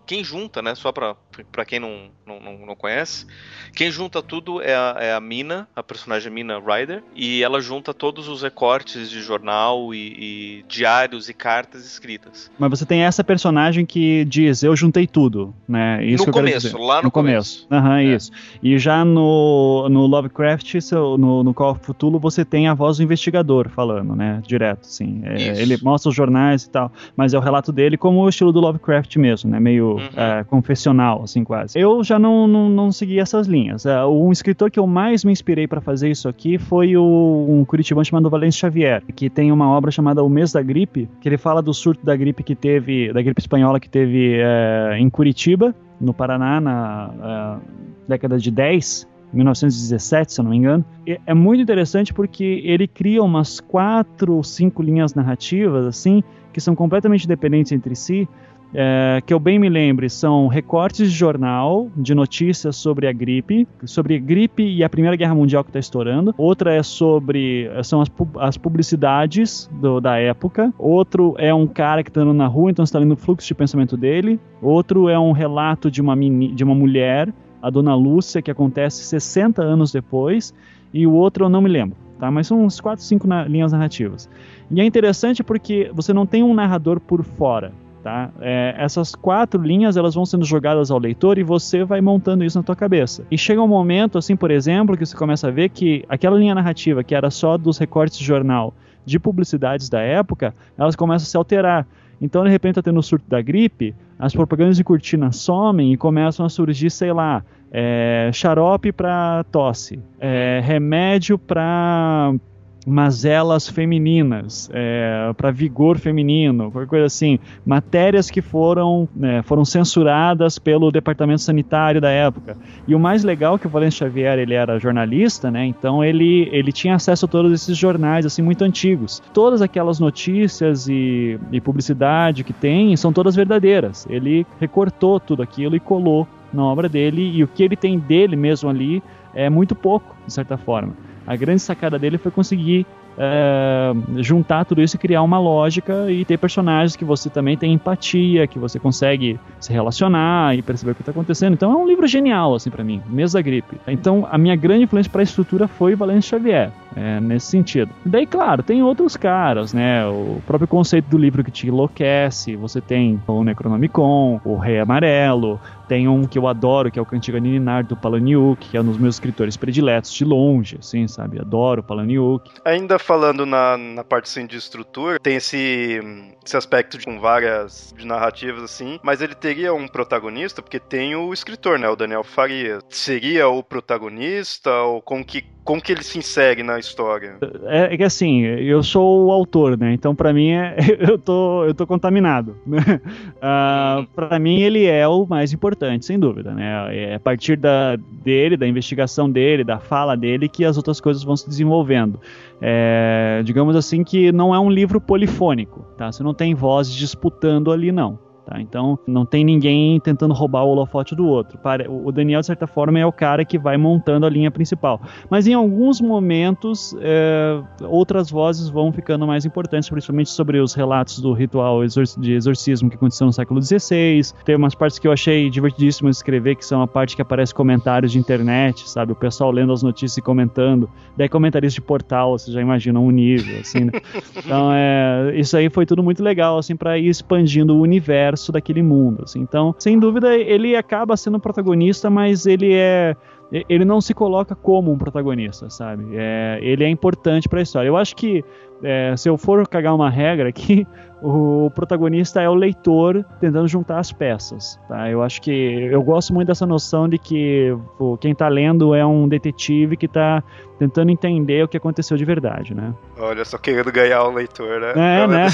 quem junta, né? Só pra, pra quem não, não, não, conhece, quem junta tudo é a, é a, Mina, a personagem Mina Ryder, e ela junta todos os recortes de jornal e, e, diários e cartas escritas. Mas você tem essa personagem que diz, eu juntei tudo, né? Isso no começo, lá no, no começo. Aham, uhum, é. isso. E já no, no Lovecraft, no, no Call of Cthulhu, você tem a voz do investigador falando, né? Direto, assim. É, ele mostra os jornais e tal, mas é o relato dele como o estilo do Lovecraft mesmo, né? Meio uhum. é, confessional, assim, quase. Eu já não, não, não segui essas linhas. É, um escritor que eu mais me inspirei para fazer isso aqui foi o, um curitibano chamado Valêncio Xavier, que tem uma obra chamada O Mês da Gripe, que ele fala do surto da gripe que teve, da gripe espanhola que teve é, em Curitiba, no Paraná, na é, década de 10, 1917, se eu não me engano. E é muito interessante porque ele cria umas quatro ou cinco linhas narrativas, assim, que são completamente dependentes entre si, é, que eu bem me lembre, são recortes de jornal de notícias sobre a gripe, sobre a gripe e a Primeira Guerra Mundial que está estourando. Outra é sobre são as, as publicidades do, da época. Outro é um cara que está andando na rua, então está lendo o fluxo de pensamento dele. Outro é um relato de uma, mini, de uma mulher, a Dona Lúcia, que acontece 60 anos depois. E o outro eu não me lembro, tá? Mas são uns 4, 5 na, linhas narrativas. E é interessante porque você não tem um narrador por fora. Tá? É, essas quatro linhas elas vão sendo jogadas ao leitor e você vai montando isso na tua cabeça. E chega um momento, assim, por exemplo, que você começa a ver que aquela linha narrativa que era só dos recortes de jornal de publicidades da época, elas começam a se alterar. Então, de repente, tá tendo o surto da gripe, as propagandas de cortina somem e começam a surgir, sei lá, é, xarope para tosse, é, remédio para mazelas femininas, é, para vigor feminino, qualquer coisa assim, matérias que foram, né, foram censuradas pelo departamento sanitário da época. E o mais legal é que o Valente Xavier ele era jornalista, né? Então ele, ele tinha acesso a todos esses jornais assim muito antigos. Todas aquelas notícias e, e publicidade que tem são todas verdadeiras. Ele recortou tudo aquilo e colou na obra dele e o que ele tem dele mesmo ali é muito pouco, de certa forma. A grande sacada dele foi conseguir é, juntar tudo isso e criar uma lógica e ter personagens que você também tem empatia, que você consegue se relacionar e perceber o que está acontecendo. Então é um livro genial, assim, para mim, mesmo da gripe. Então a minha grande influência para a estrutura foi Valêncio Xavier, é, nesse sentido. Daí, claro, tem outros caras, né? O próprio conceito do livro que te enlouquece, você tem o Necronomicon, o Rei Amarelo, tem um que eu adoro, que é o Cantiga Nininar do Palaniuk, que é um dos meus escritores prediletos de longe, assim, sabe? Adoro o Palaniuk. Ainda falando na, na parte assim, de estrutura, tem esse, esse aspecto de, com várias de narrativas assim, mas ele teria um protagonista, porque tem o escritor, né? O Daniel Faria. Seria o protagonista ou com que como que ele se insere na história? É, é que assim, eu sou o autor, né? Então para mim é, eu tô eu tô contaminado. Né? Uh, para mim ele é o mais importante, sem dúvida, né? É a partir da dele, da investigação dele, da fala dele que as outras coisas vão se desenvolvendo. É, digamos assim que não é um livro polifônico, tá? Você não tem vozes disputando ali não. Tá? Então não tem ninguém tentando roubar o holofote do outro. O Daniel, de certa forma, é o cara que vai montando a linha principal. Mas em alguns momentos, é, outras vozes vão ficando mais importantes, principalmente sobre os relatos do ritual de exorcismo que aconteceu no século XVI. Tem umas partes que eu achei divertidíssimas de escrever, que são a parte que aparece comentários de internet, sabe? O pessoal lendo as notícias e comentando. Daí comentários de portal, você já imagina um nível, assim, né? Então, é, isso aí foi tudo muito legal, assim, para ir expandindo o universo universo daquele mundo. Assim. Então, sem dúvida, ele acaba sendo protagonista, mas ele é ele não se coloca como um protagonista, sabe? É, ele é importante para a história. Eu acho que é, se eu for cagar uma regra aqui, o protagonista é o leitor tentando juntar as peças, tá? Eu acho que eu gosto muito dessa noção de que pô, quem está lendo é um detetive que está tentando entender o que aconteceu de verdade, né? Olha, só querendo ganhar o leitor, né? É, né?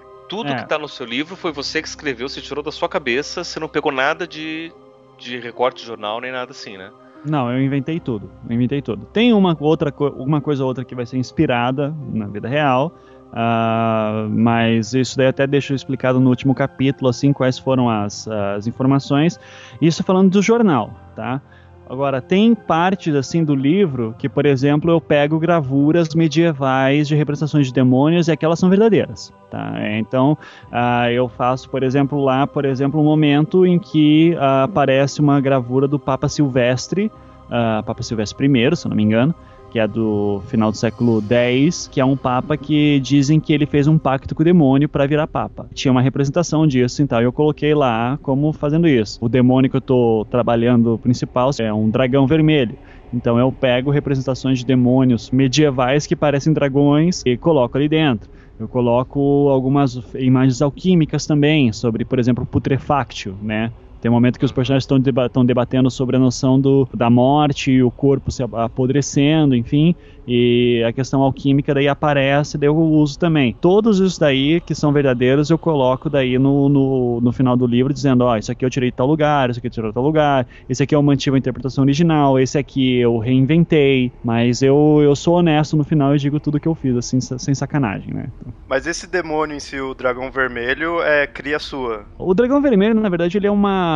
Tudo é. que tá no seu livro foi você que escreveu, você tirou da sua cabeça, você não pegou nada de, de recorte de jornal nem nada assim, né? Não, eu inventei tudo. Eu inventei tudo. Tem uma outra uma coisa ou outra que vai ser inspirada na vida real, uh, mas isso daí até deixo explicado no último capítulo, assim, quais foram as, as informações. Isso falando do jornal, tá? Agora, tem partes assim do livro que, por exemplo, eu pego gravuras medievais de representações de demônios e aquelas são verdadeiras. Tá? Então, uh, eu faço, por exemplo, lá, por exemplo, um momento em que uh, aparece uma gravura do Papa Silvestre, uh, Papa Silvestre I, se não me engano, que é do final do século X, que é um papa que dizem que ele fez um pacto com o demônio para virar papa. Tinha uma representação disso, então eu coloquei lá como fazendo isso. O demônio que eu tô trabalhando principal é um dragão vermelho. Então eu pego representações de demônios medievais que parecem dragões e coloco ali dentro. Eu coloco algumas imagens alquímicas também, sobre, por exemplo, putrefactio, né? Tem um momento que os personagens estão deba debatendo sobre a noção do, da morte e o corpo se apodrecendo, enfim e a questão alquímica daí aparece, daí eu uso também. Todos isso daí que são verdadeiros eu coloco daí no, no, no final do livro dizendo, ó, oh, isso aqui eu tirei de tal lugar, isso aqui eu tirei de tal lugar, esse aqui eu mantive a interpretação original, esse aqui eu reinventei, mas eu, eu sou honesto no final e digo tudo que eu fiz, assim, sem sacanagem, né? Mas esse demônio em si, o dragão vermelho, é cria sua? O dragão vermelho, na verdade, ele é uma...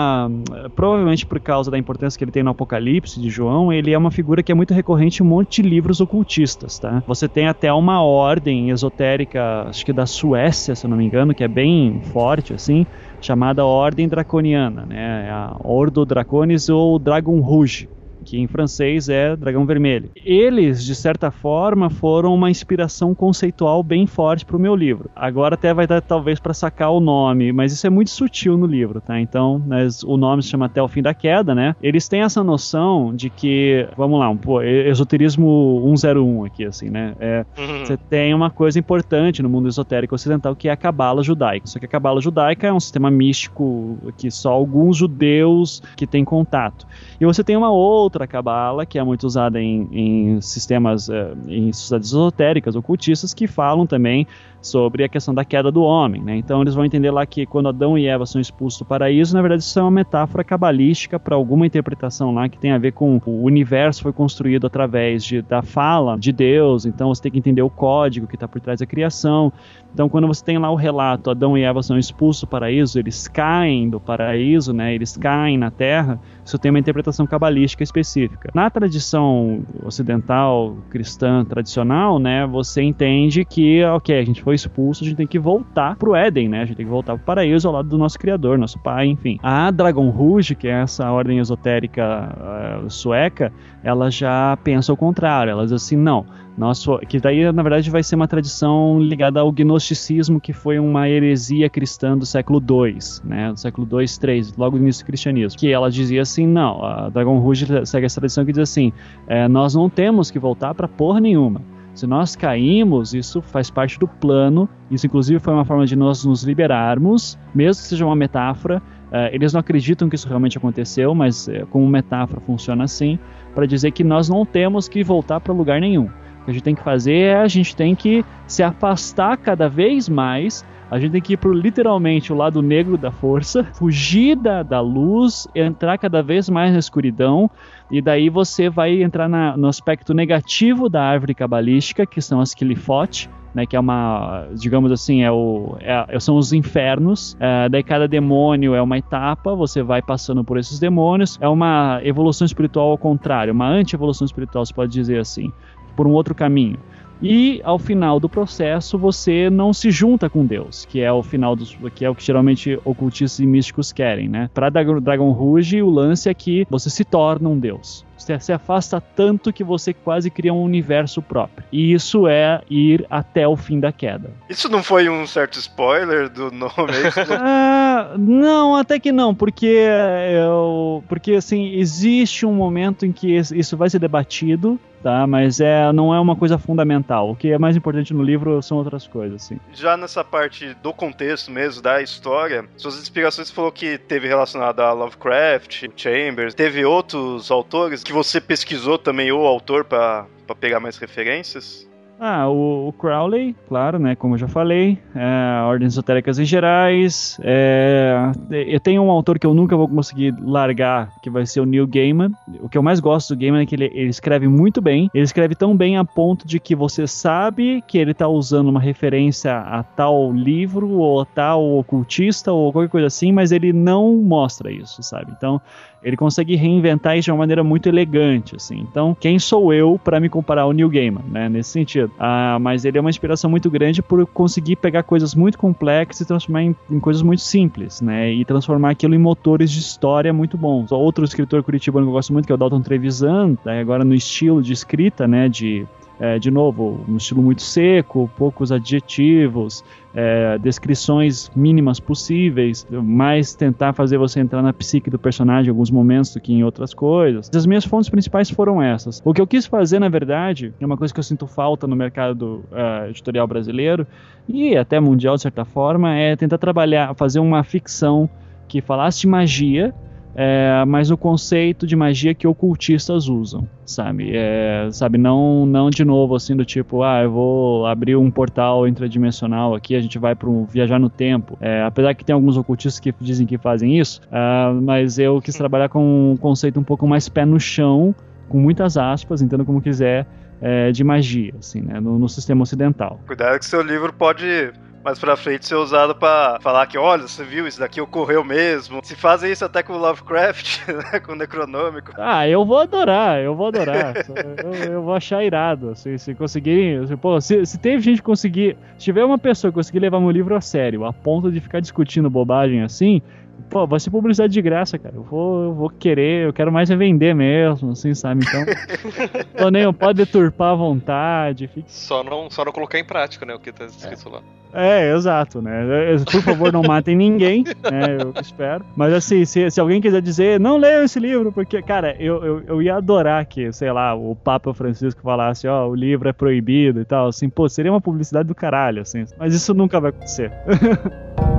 provavelmente por causa da importância que ele tem no Apocalipse de João, ele é uma figura que é muito recorrente em um monte de livros ocultistas, tá? Você tem até uma ordem esotérica, acho que da Suécia, se eu não me engano, que é bem forte, assim, chamada Ordem Draconiana, né? É a Ordo Draconis ou Dragon Rouge que em francês é dragão vermelho. Eles, de certa forma, foram uma inspiração conceitual bem forte para o meu livro. Agora até vai dar talvez para sacar o nome, mas isso é muito sutil no livro, tá? Então, né, o nome se chama Até o Fim da Queda, né? Eles têm essa noção de que, vamos lá, um pô, esoterismo 101 aqui, assim, né? É, uhum. Você tem uma coisa importante no mundo esotérico ocidental que é a cabala judaica. Só que a cabala judaica é um sistema místico que só alguns judeus que têm contato. E você tem uma outra cabala que é muito usada em, em sistemas, uh, em sociedades esotéricas, ocultistas, que falam também sobre a questão da queda do homem. Né? Então eles vão entender lá que quando Adão e Eva são expulsos do paraíso, na verdade isso é uma metáfora cabalística para alguma interpretação lá que tem a ver com o universo foi construído através de, da fala de Deus, então você tem que entender o código que está por trás da criação. Então quando você tem lá o relato, Adão e Eva são expulsos do paraíso, eles caem do paraíso, né? eles caem na terra, isso tem uma interpretação cabalística específica. Na tradição ocidental, cristã, tradicional, né, você entende que, ok, a gente foi expulso, a gente tem que voltar pro Éden, né, a gente tem que voltar pro paraíso ao lado do nosso Criador, nosso Pai, enfim. A Dragon Rouge, que é essa ordem esotérica uh, sueca, ela já pensa o contrário, ela diz assim, não, nosso, que daí na verdade vai ser uma tradição ligada ao gnosticismo, que foi uma heresia cristã do século II, né, do século II, III, logo no início do cristianismo, que ela dizia assim, não, a Dragon Rouge segue essa tradição que diz assim, é, nós não temos que voltar para porra nenhuma. Se nós caímos, isso faz parte do plano, isso inclusive foi uma forma de nós nos liberarmos, mesmo que seja uma metáfora, é, eles não acreditam que isso realmente aconteceu, mas é, como metáfora funciona assim, para dizer que nós não temos que voltar para lugar nenhum. O que a gente tem que fazer é a gente tem que se afastar cada vez mais. A gente tem que ir para literalmente o lado negro da força, fugir da, da luz, entrar cada vez mais na escuridão, e daí você vai entrar na, no aspecto negativo da árvore cabalística, que são as Kilifote, né, que é uma, digamos assim, é o, é, são os infernos. É, daí cada demônio é uma etapa, você vai passando por esses demônios. É uma evolução espiritual ao contrário, uma anti-evolução espiritual, se pode dizer assim por um outro caminho. E ao final do processo você não se junta com Deus, que é o final dos, que é o que geralmente ocultistas e místicos querem, né? Para Dragon Rouge, o lance é que você se torna um Deus. Você se afasta tanto que você quase cria um universo próprio. E isso é ir até o fim da queda. Isso não foi um certo spoiler do nome? ah, não, até que não, porque eu, porque assim existe um momento em que isso vai ser debatido tá? Mas é, não é uma coisa fundamental. O que é mais importante no livro são outras coisas, assim. Já nessa parte do contexto mesmo, da história, suas inspirações falou que teve relacionado a Lovecraft, Chambers, teve outros autores que você pesquisou também o autor para pegar mais referências? Ah, o, o, Crowley, claro, né? Como eu já falei, é, Ordens Esotéricas em Gerais. É, eu tenho um autor que eu nunca vou conseguir largar, que vai ser o Neil Gaiman. O que eu mais gosto do Gaiman é que ele, ele escreve muito bem. Ele escreve tão bem a ponto de que você sabe que ele está usando uma referência a tal livro ou a tal ocultista ou qualquer coisa assim, mas ele não mostra isso, sabe? Então, ele consegue reinventar isso de uma maneira muito elegante, assim. Então, quem sou eu para me comparar ao Neil Gaiman, né? Nesse sentido. Ah, mas ele é uma inspiração muito grande por conseguir pegar coisas muito complexas e transformar em, em coisas muito simples, né? E transformar aquilo em motores de história muito bons. Outro escritor curitibano que eu gosto muito, que é o Dalton Trevisan, tá? agora no estilo de escrita, né? De é, de novo, um estilo muito seco, poucos adjetivos, é, descrições mínimas possíveis, mais tentar fazer você entrar na psique do personagem em alguns momentos do que em outras coisas. As minhas fontes principais foram essas. O que eu quis fazer, na verdade, é uma coisa que eu sinto falta no mercado uh, editorial brasileiro e até mundial, de certa forma, é tentar trabalhar, fazer uma ficção que falasse de magia, é, mas o conceito de magia que ocultistas usam, sabe? É, sabe, não, não de novo assim do tipo, ah, eu vou abrir um portal intradimensional aqui, a gente vai para viajar no tempo. É, apesar que tem alguns ocultistas que dizem que fazem isso, uh, mas eu quis trabalhar com um conceito um pouco mais pé no chão, com muitas aspas, entenda como quiser, é, de magia, assim, né, no, no sistema ocidental. Cuidado que seu livro pode mais pra frente ser usado para falar que, olha, você viu, isso daqui ocorreu mesmo. Se fazem isso até com Lovecraft, né, com Necronômico. Ah, eu vou adorar, eu vou adorar. eu, eu, vou achar irado, assim, se conseguirem... Assim, pô, se, se teve gente conseguir... Se tiver uma pessoa que conseguir levar meu livro a sério, a ponto de ficar discutindo bobagem assim, pô, vai ser publicidade de graça, cara. Eu vou, eu vou querer, eu quero mais é vender mesmo, assim, sabe? Então, tô nem, pode deturpar à vontade. Só, não, só não colocar em prática, né, o que tá escrito é. lá. É, exato, né? Por favor, não matem ninguém, né? Eu espero. Mas assim, se, se alguém quiser dizer, não leiam esse livro, porque, cara, eu, eu, eu ia adorar que, sei lá, o Papa Francisco falasse, ó, oh, o livro é proibido e tal, assim, pô, seria uma publicidade do caralho, assim. Mas isso nunca vai acontecer.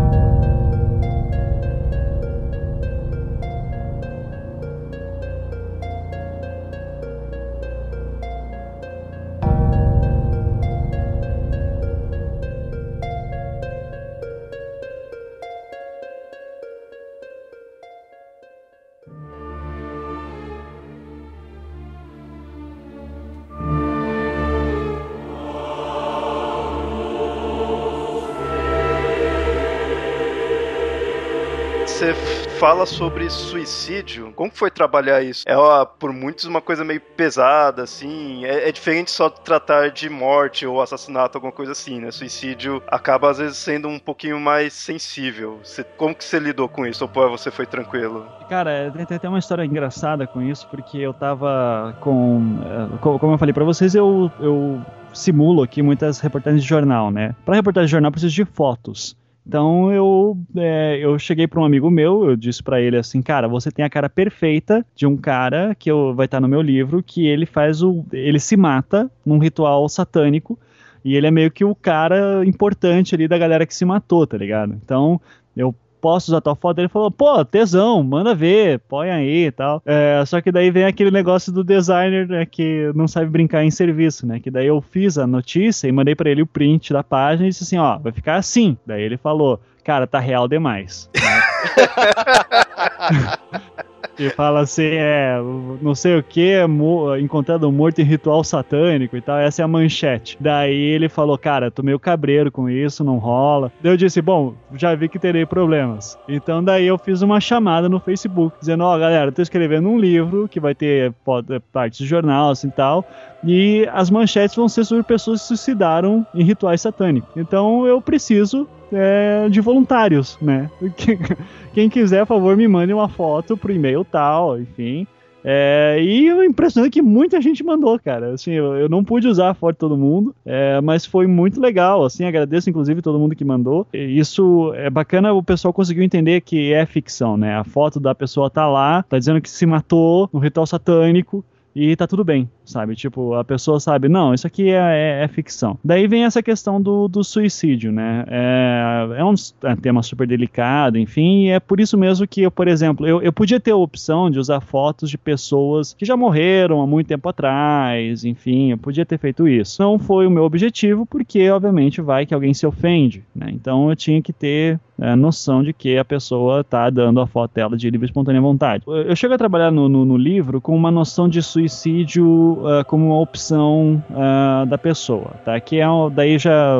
fala sobre suicídio. Como foi trabalhar isso? É por muitos uma coisa meio pesada, assim. É, é, diferente só tratar de morte ou assassinato, alguma coisa assim, né? Suicídio acaba às vezes sendo um pouquinho mais sensível. Você, como que você lidou com isso? Ou pô, você foi tranquilo? Cara, tem até uma história engraçada com isso, porque eu tava com. Eh, como eu falei para vocês, eu, eu simulo aqui muitas reportagens de jornal, né? Para reportagem de jornal preciso de fotos. Então eu, é, eu cheguei para um amigo meu, eu disse para ele assim, cara, você tem a cara perfeita de um cara que eu, vai estar tá no meu livro, que ele faz o, ele se mata num ritual satânico e ele é meio que o cara importante ali da galera que se matou, tá ligado? Então eu posso usar tua foto? Ele falou, pô, tesão, manda ver, põe aí e tal. É, só que daí vem aquele negócio do designer né, que não sabe brincar em serviço, né? Que daí eu fiz a notícia e mandei para ele o print da página e disse assim, ó, vai ficar assim. Daí ele falou, cara, tá real demais. E fala assim, é, não sei o que, encontrado morto em ritual satânico e tal. Essa é a manchete. Daí ele falou, cara, tô meio cabreiro com isso, não rola. Daí eu disse, bom, já vi que terei problemas. Então daí eu fiz uma chamada no Facebook, dizendo, ó, oh, galera, tô escrevendo um livro que vai ter partes de jornal, assim tal. E as manchetes vão ser sobre pessoas que se suicidaram em rituais satânicos. Então eu preciso é, de voluntários, né? Quem quiser, por favor, me mande uma foto pro e-mail tal, enfim. É, e o impressionante é que muita gente mandou, cara. Assim, eu, eu, não pude usar a foto de todo mundo, é, mas foi muito legal. Assim, agradeço inclusive todo mundo que mandou. E isso é bacana, o pessoal conseguiu entender que é ficção, né? A foto da pessoa tá lá, tá dizendo que se matou no ritual satânico e tá tudo bem, sabe? Tipo, a pessoa sabe, não, isso aqui é, é, é ficção. Daí vem essa questão do, do suicídio, né? É, é um é tema super delicado, enfim, e é por isso mesmo que eu, por exemplo, eu, eu podia ter a opção de usar fotos de pessoas que já morreram há muito tempo atrás, enfim, eu podia ter feito isso. Não foi o meu objetivo, porque, obviamente, vai que alguém se ofende, né? Então eu tinha que ter é, noção de que a pessoa está dando a foto dela de livre e espontânea vontade. Eu chego a trabalhar no, no, no livro com uma noção de suicídio uh, como uma opção uh, da pessoa, tá? Que é daí já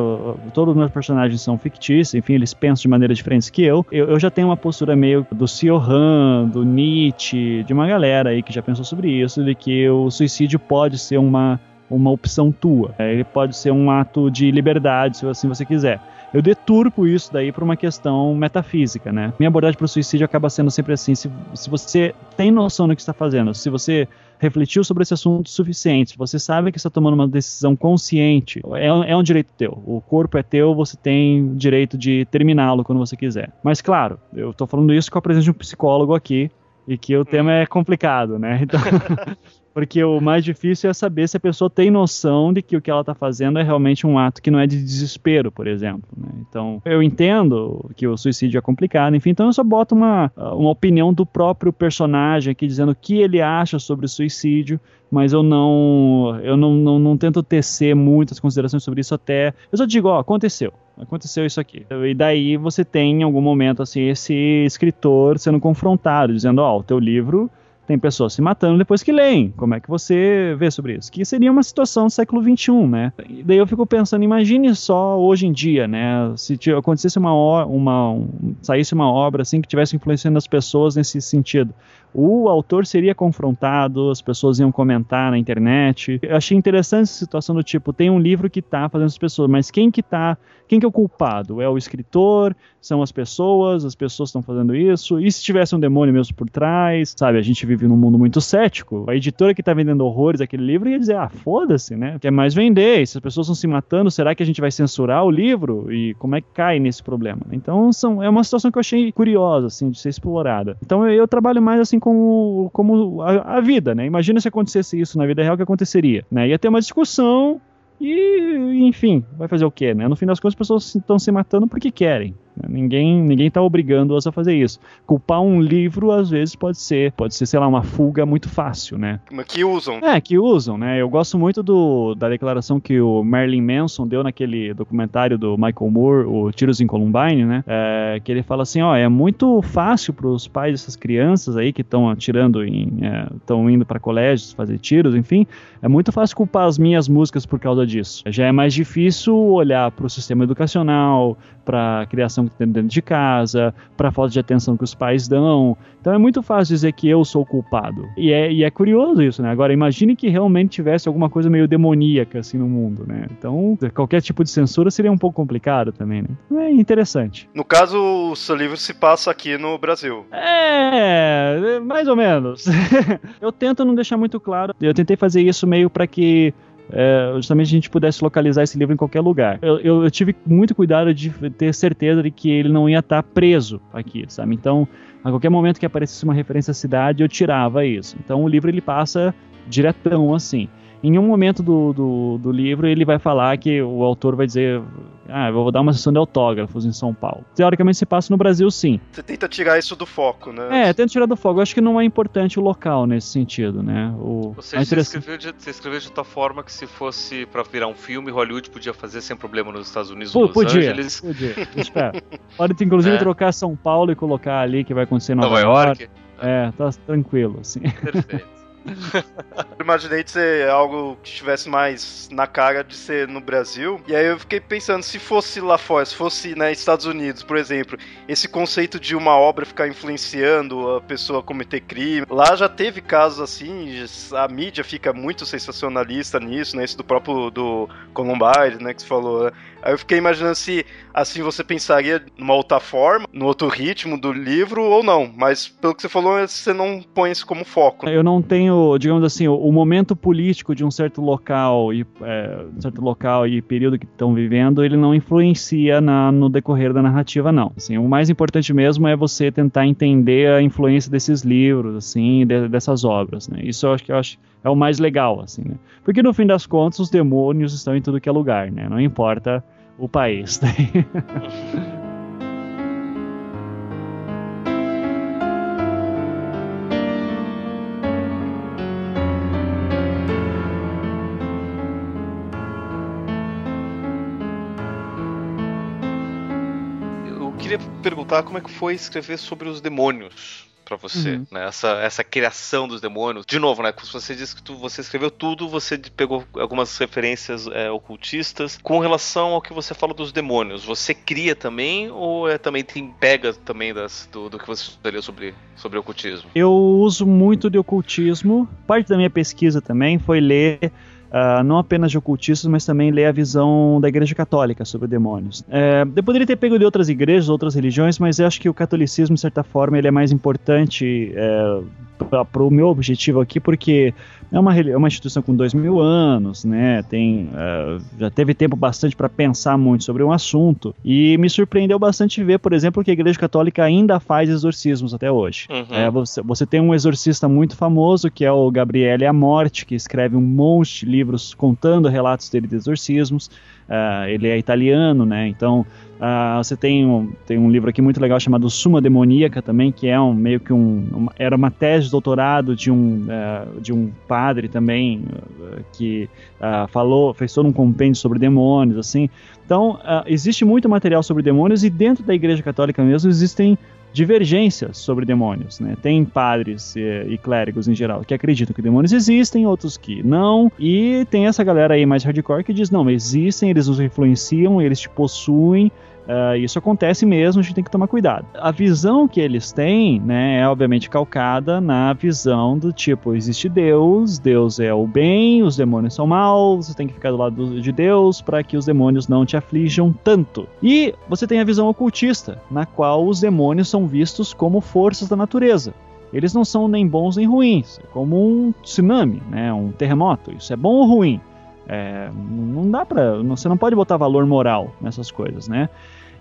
todos os meus personagens são fictícios, enfim, eles pensam de maneiras diferentes que eu. Eu, eu já tenho uma postura meio do Siohan, do Nietzsche, de uma galera aí que já pensou sobre isso, de que o suicídio pode ser uma uma opção tua. Ele pode ser um ato de liberdade, se assim você quiser eu deturpo isso daí para uma questão metafísica, né? Minha abordagem para o suicídio acaba sendo sempre assim: se, se você tem noção do que está fazendo, se você refletiu sobre esse assunto o suficiente, você sabe que está tomando uma decisão consciente, é, é um direito teu. O corpo é teu, você tem direito de terminá-lo quando você quiser. Mas claro, eu estou falando isso com a presença de um psicólogo aqui e que o tema é complicado, né? Então, porque o mais difícil é saber se a pessoa tem noção de que o que ela está fazendo é realmente um ato que não é de desespero, por exemplo. Né? Então, eu entendo que o suicídio é complicado, enfim, então eu só boto uma, uma opinião do próprio personagem aqui dizendo o que ele acha sobre o suicídio, mas eu não eu não, não, não tento tecer muitas considerações sobre isso até. Eu só digo, ó, aconteceu. Aconteceu isso aqui. E daí você tem em algum momento assim esse escritor sendo confrontado, dizendo, ó, o teu livro tem pessoas se matando depois que leem. Como é que você vê sobre isso? Que seria uma situação do século XXI, né? E daí eu fico pensando, imagine só hoje em dia, né? Se acontecesse uma, uma um, saísse uma obra assim que tivesse influenciando as pessoas nesse sentido o autor seria confrontado, as pessoas iam comentar na internet. Eu achei interessante essa situação do tipo, tem um livro que está fazendo as pessoas, mas quem que tá, quem que é o culpado? É o escritor? São as pessoas? As pessoas estão fazendo isso? E se tivesse um demônio mesmo por trás? Sabe, a gente vive num mundo muito cético. A editora que está vendendo horrores aquele livro ia dizer, ah, foda-se, né? Quer mais vender, se as pessoas estão se matando, será que a gente vai censurar o livro? E como é que cai nesse problema? Então, são, é uma situação que eu achei curiosa, assim, de ser explorada. Então, eu, eu trabalho mais, assim, como, como a, a, vida, né? Imagina se acontecesse isso na vida real, o que aconteceria? Né? Ia ter uma discussão e, enfim, vai fazer o quê, né? No fim das contas, as pessoas estão se matando porque querem. Né? Ninguém ninguém está obrigando-as a fazer isso. Culpar um livro às vezes pode ser, pode ser, sei lá, uma fuga muito fácil, né? Que usam. É, que usam, né? Eu gosto muito do, da declaração que o Marilyn Manson deu naquele documentário do Michael Moore, o Tiros em Columbine, né? É, que ele fala assim, ó, é muito fácil para os pais dessas crianças aí que estão atirando estão é, indo para colégios fazer tiros, enfim, é muito fácil culpar as minhas músicas por causa disso. Já é mais difícil olhar para o sistema educacional, para a criação educação que tem dentro de casa, para a falta de atenção que os pais dão. Então é muito fácil dizer que eu sou o culpado. E é, e é curioso isso, né? Agora, imagine que realmente tivesse alguma coisa meio demoníaca assim no mundo, né? Então, qualquer tipo de censura seria um pouco complicado também, né? É interessante. No caso, o seu livro se passa aqui no Brasil. É, mais ou menos. eu tento não deixar muito claro. Eu tentei fazer isso meio para que é, justamente a gente pudesse localizar esse livro em qualquer lugar. Eu, eu, eu, tive muito cuidado de ter certeza de que ele não ia estar preso aqui, sabe? Então, a qualquer momento que aparecesse uma referência à cidade, eu tirava isso. Então, o livro ele passa diretão assim. Em um momento do, do, do, livro, ele vai falar que o autor vai dizer: Ah, eu vou dar uma sessão de autógrafos em São Paulo. Teoricamente se passa no Brasil, sim. Você tenta tirar isso do foco, né? É, tenta tirar do foco. Eu acho que não é importante o local nesse sentido, né? O... Você, é escreveu de, você escreveu de tal forma que se fosse para virar um filme, Hollywood podia fazer sem problema nos Estados Unidos. Pô, podia, Angeles. podia. Espera. Pode inclusive é. trocar São Paulo e colocar ali que vai acontecer em Nova, Nova York. York. É, tá tranquilo, assim. Perfeito. Imaginei de ser algo que estivesse mais na cara de ser no Brasil. E aí eu fiquei pensando, se fosse lá fora, se fosse nos né, Estados Unidos, por exemplo, esse conceito de uma obra ficar influenciando a pessoa a cometer crime. Lá já teve casos assim, a mídia fica muito sensacionalista nisso, né? Do próprio do Columbine, né? Que você falou. Né? Aí eu fiquei imaginando se assim você pensaria numa outra forma, no outro ritmo do livro ou não. Mas pelo que você falou, você não põe isso como foco. Eu não tenho, digamos assim, o, o momento político de um certo local e é, um certo local e período que estão vivendo, ele não influencia na, no decorrer da narrativa, não. Assim, o mais importante mesmo é você tentar entender a influência desses livros, assim, de, dessas obras. Né? Isso eu acho que eu acho é o mais legal, assim, né? Porque no fim das contas os demônios estão em tudo que é lugar, né? Não importa o país. Né? Eu queria perguntar como é que foi escrever sobre os demônios para você, uhum. né? Essa, essa criação dos demônios. De novo, né? Você disse que tu, você escreveu tudo, você pegou algumas referências é, ocultistas. Com relação ao que você fala dos demônios, você cria também ou é, também tem pega também das, do, do que você estudaria sobre, sobre ocultismo? Eu uso muito de ocultismo. Parte da minha pesquisa também foi ler Uh, não apenas de ocultistas, mas também ler a visão da Igreja Católica sobre demônios. É, eu poderia ter pego de outras igrejas, outras religiões, mas eu acho que o catolicismo, de certa forma, ele é mais importante é, para o meu objetivo aqui, porque é uma, é uma instituição com dois mil anos, né? Tem, uh, já teve tempo bastante para pensar muito sobre um assunto e me surpreendeu bastante ver, por exemplo, que a Igreja Católica ainda faz exorcismos até hoje. Uhum. É, você, você, tem um exorcista muito famoso que é o Gabriele Amorte, que escreve um monte de livros contando relatos dele de exorcismos. Uh, ele é italiano, né? Então uh, você tem um, tem um livro aqui muito legal chamado Suma Demoníaca também, que é um meio que um uma, era uma tese de doutorado de um uh, de um padre também que falou fez todo um compêndio sobre demônios, assim. Então existe muito material sobre demônios e dentro da Igreja Católica mesmo existem divergências sobre demônios. Né? Tem padres e, e, clérigos em geral que acreditam que demônios existem, outros que não, e tem essa galera aí mais hardcore que diz: não, existem, eles nos influenciam, eles te possuem, Uh, isso acontece mesmo, a gente tem que tomar cuidado. A visão que eles têm, né, é obviamente calcada na visão do tipo: existe Deus, Deus é o bem, os demônios são maus, você tem que ficar do lado de Deus para que os demônios não te aflijam tanto. E você tem a visão ocultista, na qual os demônios são vistos como forças da natureza. Eles não são nem bons nem ruins, é como um tsunami, né, um terremoto. Isso é bom ou ruim? É, não dá para, você não pode botar valor moral nessas coisas, né?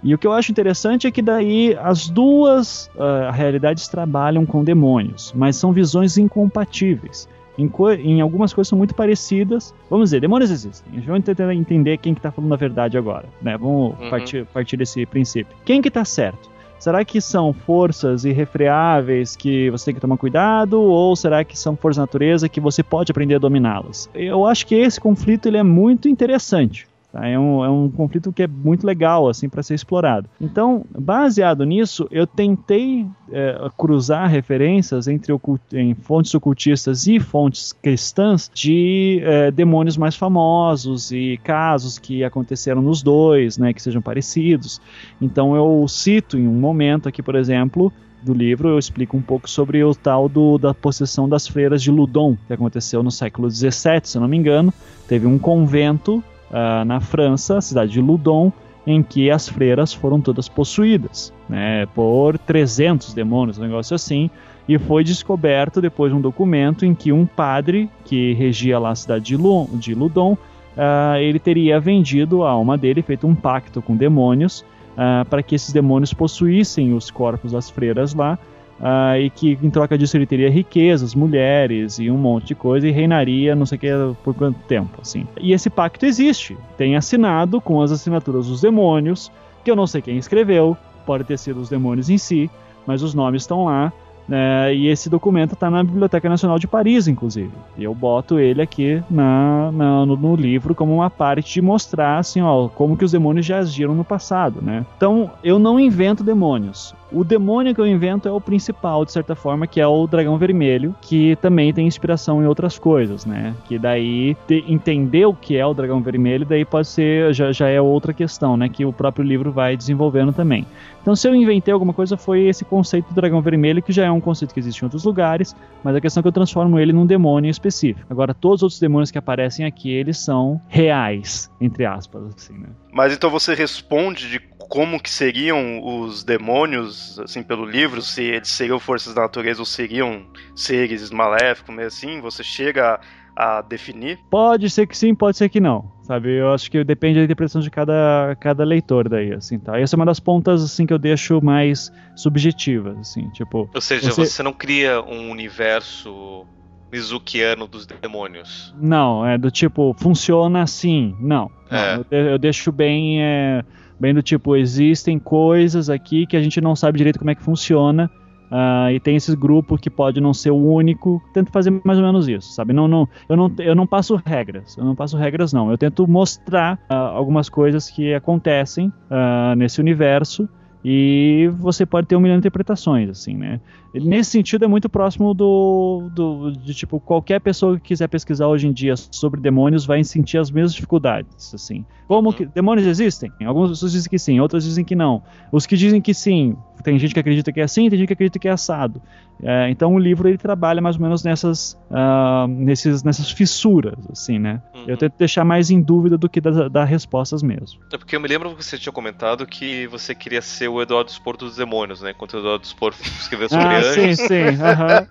E o que eu acho interessante é que daí as duas uh, realidades trabalham com demônios, mas são visões incompatíveis. Em, em, algumas coisas são muito parecidas. Vamos dizer, demônios existem. Vai tentar entender quem que está falando a verdade agora. Né? Vamos uhum. partir, partir desse princípio. Quem que está certo? Será que são forças irrefreáveis que você tem que tomar cuidado ou será que são forças da natureza que você pode aprender a dominá-las? Eu acho que esse conflito ele é muito interessante. Tá? É, um, é um conflito que é muito legal assim para ser explorado. Então, baseado nisso, eu tentei é, cruzar referências entre em fontes ocultistas e fontes cristãs de é, demônios mais famosos e casos que aconteceram nos dois, né, que sejam parecidos. Então, eu cito em um momento aqui, por exemplo, do livro eu explico um pouco sobre o tal do, da possessão das freiras de Ludon, que aconteceu no século XVII, se não me engano. Teve um convento uh, na França, cidade de Ludon, em que as freiras foram todas possuídas né, por 300 demônios, um negócio assim. E foi descoberto depois um documento em que um padre que regia lá a cidade de, Lu, de Ludon, uh, ele teria vendido a alma dele, feito um pacto com demônios, uh, para que esses demônios possuíssem os corpos das freiras lá uh, e que em troca disso ele teria riquezas, mulheres e um monte de coisa e reinaria não sei que por quanto tempo, assim. E esse pacto existe, tem assinado com as assinaturas dos demônios, que eu não sei quem escreveu, pode ter sido os demônios em si, mas os nomes estão lá. É, e esse documento está na Biblioteca Nacional de Paris, inclusive. E eu boto ele aqui na, na no, no, livro como uma parte de mostrar assim, ó, como que os demônios já agiram no passado, né? Então, eu não invento demônios. O demônio que eu invento é o principal, de certa forma, que é o dragão vermelho, que também tem inspiração em outras coisas, né? Que daí entender o que é o dragão vermelho, daí pode ser já, já é outra questão, né? Que o próprio livro vai desenvolvendo também. Então, se eu inventei alguma coisa, foi esse conceito do dragão vermelho, que já é um conceito que existe em outros lugares, mas a questão é que eu transformo ele num demônio específico. Agora, todos os outros demônios que aparecem aqui, eles são reais, entre aspas, assim, né? Mas então você responde de como que seriam os demônios, assim, pelo livro, se eles seriam forças da natureza ou seriam seres maléficos, meio assim, você chega a definir? Pode ser que sim, pode ser que não, sabe? Eu acho que depende da interpretação de cada, cada leitor daí, assim, tá? Essa é uma das pontas, assim, que eu deixo mais subjetivas, assim, tipo... Ou seja, você, você não cria um universo Mizukiano dos demônios. Não, é do tipo, funciona assim. Não. É. não eu, eu, deixo bem, é, bem do tipo, existem coisas aqui que a gente não sabe direito como é que funciona. Uh, e tem esses grupos que pode não ser o único. Tento fazer mais ou menos isso, sabe? Não, não, eu, não, eu não passo regras. Eu não passo regras, não. Eu tento mostrar uh, algumas coisas que acontecem uh, nesse universo e você pode ter um milhão de interpretações, assim, né? Nesse sentido é muito próximo do, do de tipo qualquer pessoa que quiser pesquisar hoje em dia sobre demônios vai sentir as mesmas dificuldades, assim. Como que demônios existem? Algumas pessoas dizem que sim, outras dizem que não. Os que dizem que sim, tem gente que acredita que é assim, tem gente que acredita que é assado. É, então o livro ele trabalha mais ou menos nessas, uh, nesses, nessas fissuras, assim, né? Uhum. Eu tento deixar mais em dúvida do que dar, respostas mesmo. É porque eu me lembro que você tinha comentado que você queria ser o Eduardo Spor dos demônios, né? Enquanto o Eduardo Spor escreveu sobre ah, anjos. Sim, sim. Uhum.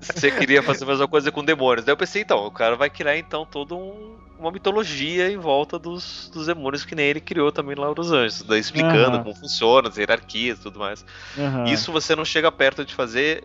Você queria fazer a mesma coisa com demônios. Daí eu pensei, então, o cara vai criar então todo um uma mitologia em volta dos, dos demônios que nem ele criou também lá nos Anjos, daí explicando uhum. como funciona, as hierarquias e tudo mais. Uhum. Isso você não chega perto de fazer.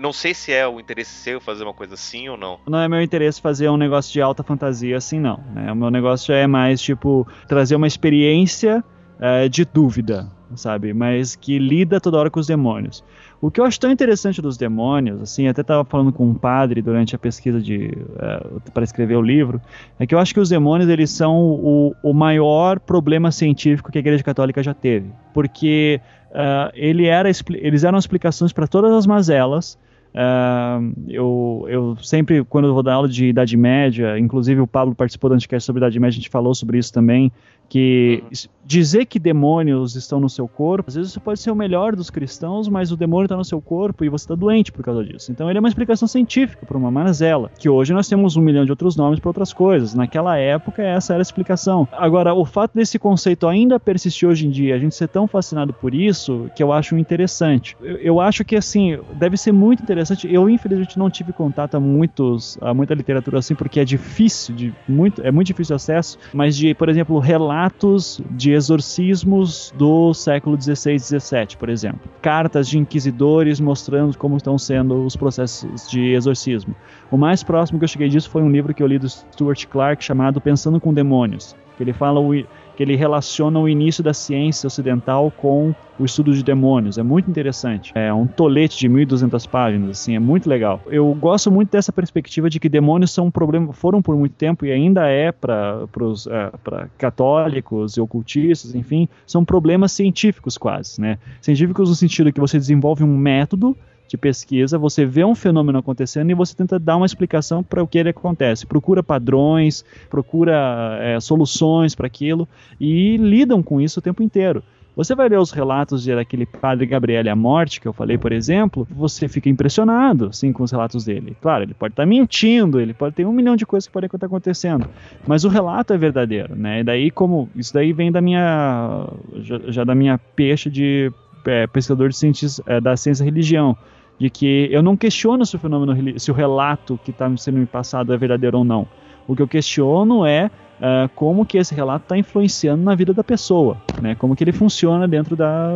Não sei se é o interesse seu fazer uma coisa assim ou não. Não é meu interesse fazer um negócio de alta fantasia assim, não. Né? O meu negócio é mais, tipo, trazer uma experiência é, de dúvida, sabe? Mas que lida toda hora com os demônios. O que eu acho tão interessante dos demônios, assim, até estava falando com um padre durante a pesquisa de uh, para escrever o livro, é que eu acho que os demônios eles são o, o maior problema científico que a Igreja Católica já teve, porque uh, ele era, eles eram explicações para todas as mazelas. Uh, eu, eu sempre, quando eu vou dar aula de Idade Média, inclusive o Pablo participou do Anticast sobre Idade Média, a gente falou sobre isso também, que uhum. dizer que demônios estão no seu corpo, às vezes você pode ser o melhor dos cristãos, mas o demônio está no seu corpo e você está doente por causa disso. Então ele é uma explicação científica para uma manazela, que hoje nós temos um milhão de outros nomes para outras coisas. Naquela época essa era a explicação. Agora, o fato desse conceito ainda persistir hoje em dia, a gente ser tão fascinado por isso, que eu acho interessante. Eu, eu acho que assim, deve ser muito interessante. Eu infelizmente não tive contato a muitos, a muita literatura assim, porque é difícil, de muito, é muito difícil acesso, mas de, por exemplo, relatos relatos de exorcismos do século XVI e XVII, por exemplo. Cartas de inquisidores mostrando como estão sendo os processos de exorcismo. O mais próximo que eu cheguei disso foi um livro que eu li do Stuart Clark chamado Pensando com Demônios. Ele fala o, que ele relaciona o início da ciência ocidental com o estudo de demônios. É muito interessante. É um tolete de 1.200 páginas, assim, é muito legal. Eu gosto muito dessa perspectiva de que demônios são um problema, foram por muito tempo e ainda é para é, católicos e ocultistas, enfim, são problemas científicos quase, né? Científicos no sentido que você desenvolve um método de pesquisa, você vê um fenômeno acontecendo e você tenta dar uma explicação para o que ele acontece. Procura padrões, procura é, soluções para aquilo e lidam com isso o tempo inteiro. Você vai ler os relatos daquele padre Gabriele à morte, que eu falei, por exemplo, você fica impressionado, sim, com os relatos dele. Claro, ele pode estar tá mentindo, ele pode ter um milhão de coisas que podem estar acontecendo, mas o relato é verdadeiro, né? E daí, como isso daí vem da minha já, já da minha peixe de é, pesquisador de ciências, é, da ciência religião de que eu não questiono se o fenômeno, se o relato que está sendo me passado é verdadeiro ou não. O que eu questiono é uh, como que esse relato está influenciando na vida da pessoa, né? Como que ele funciona dentro da,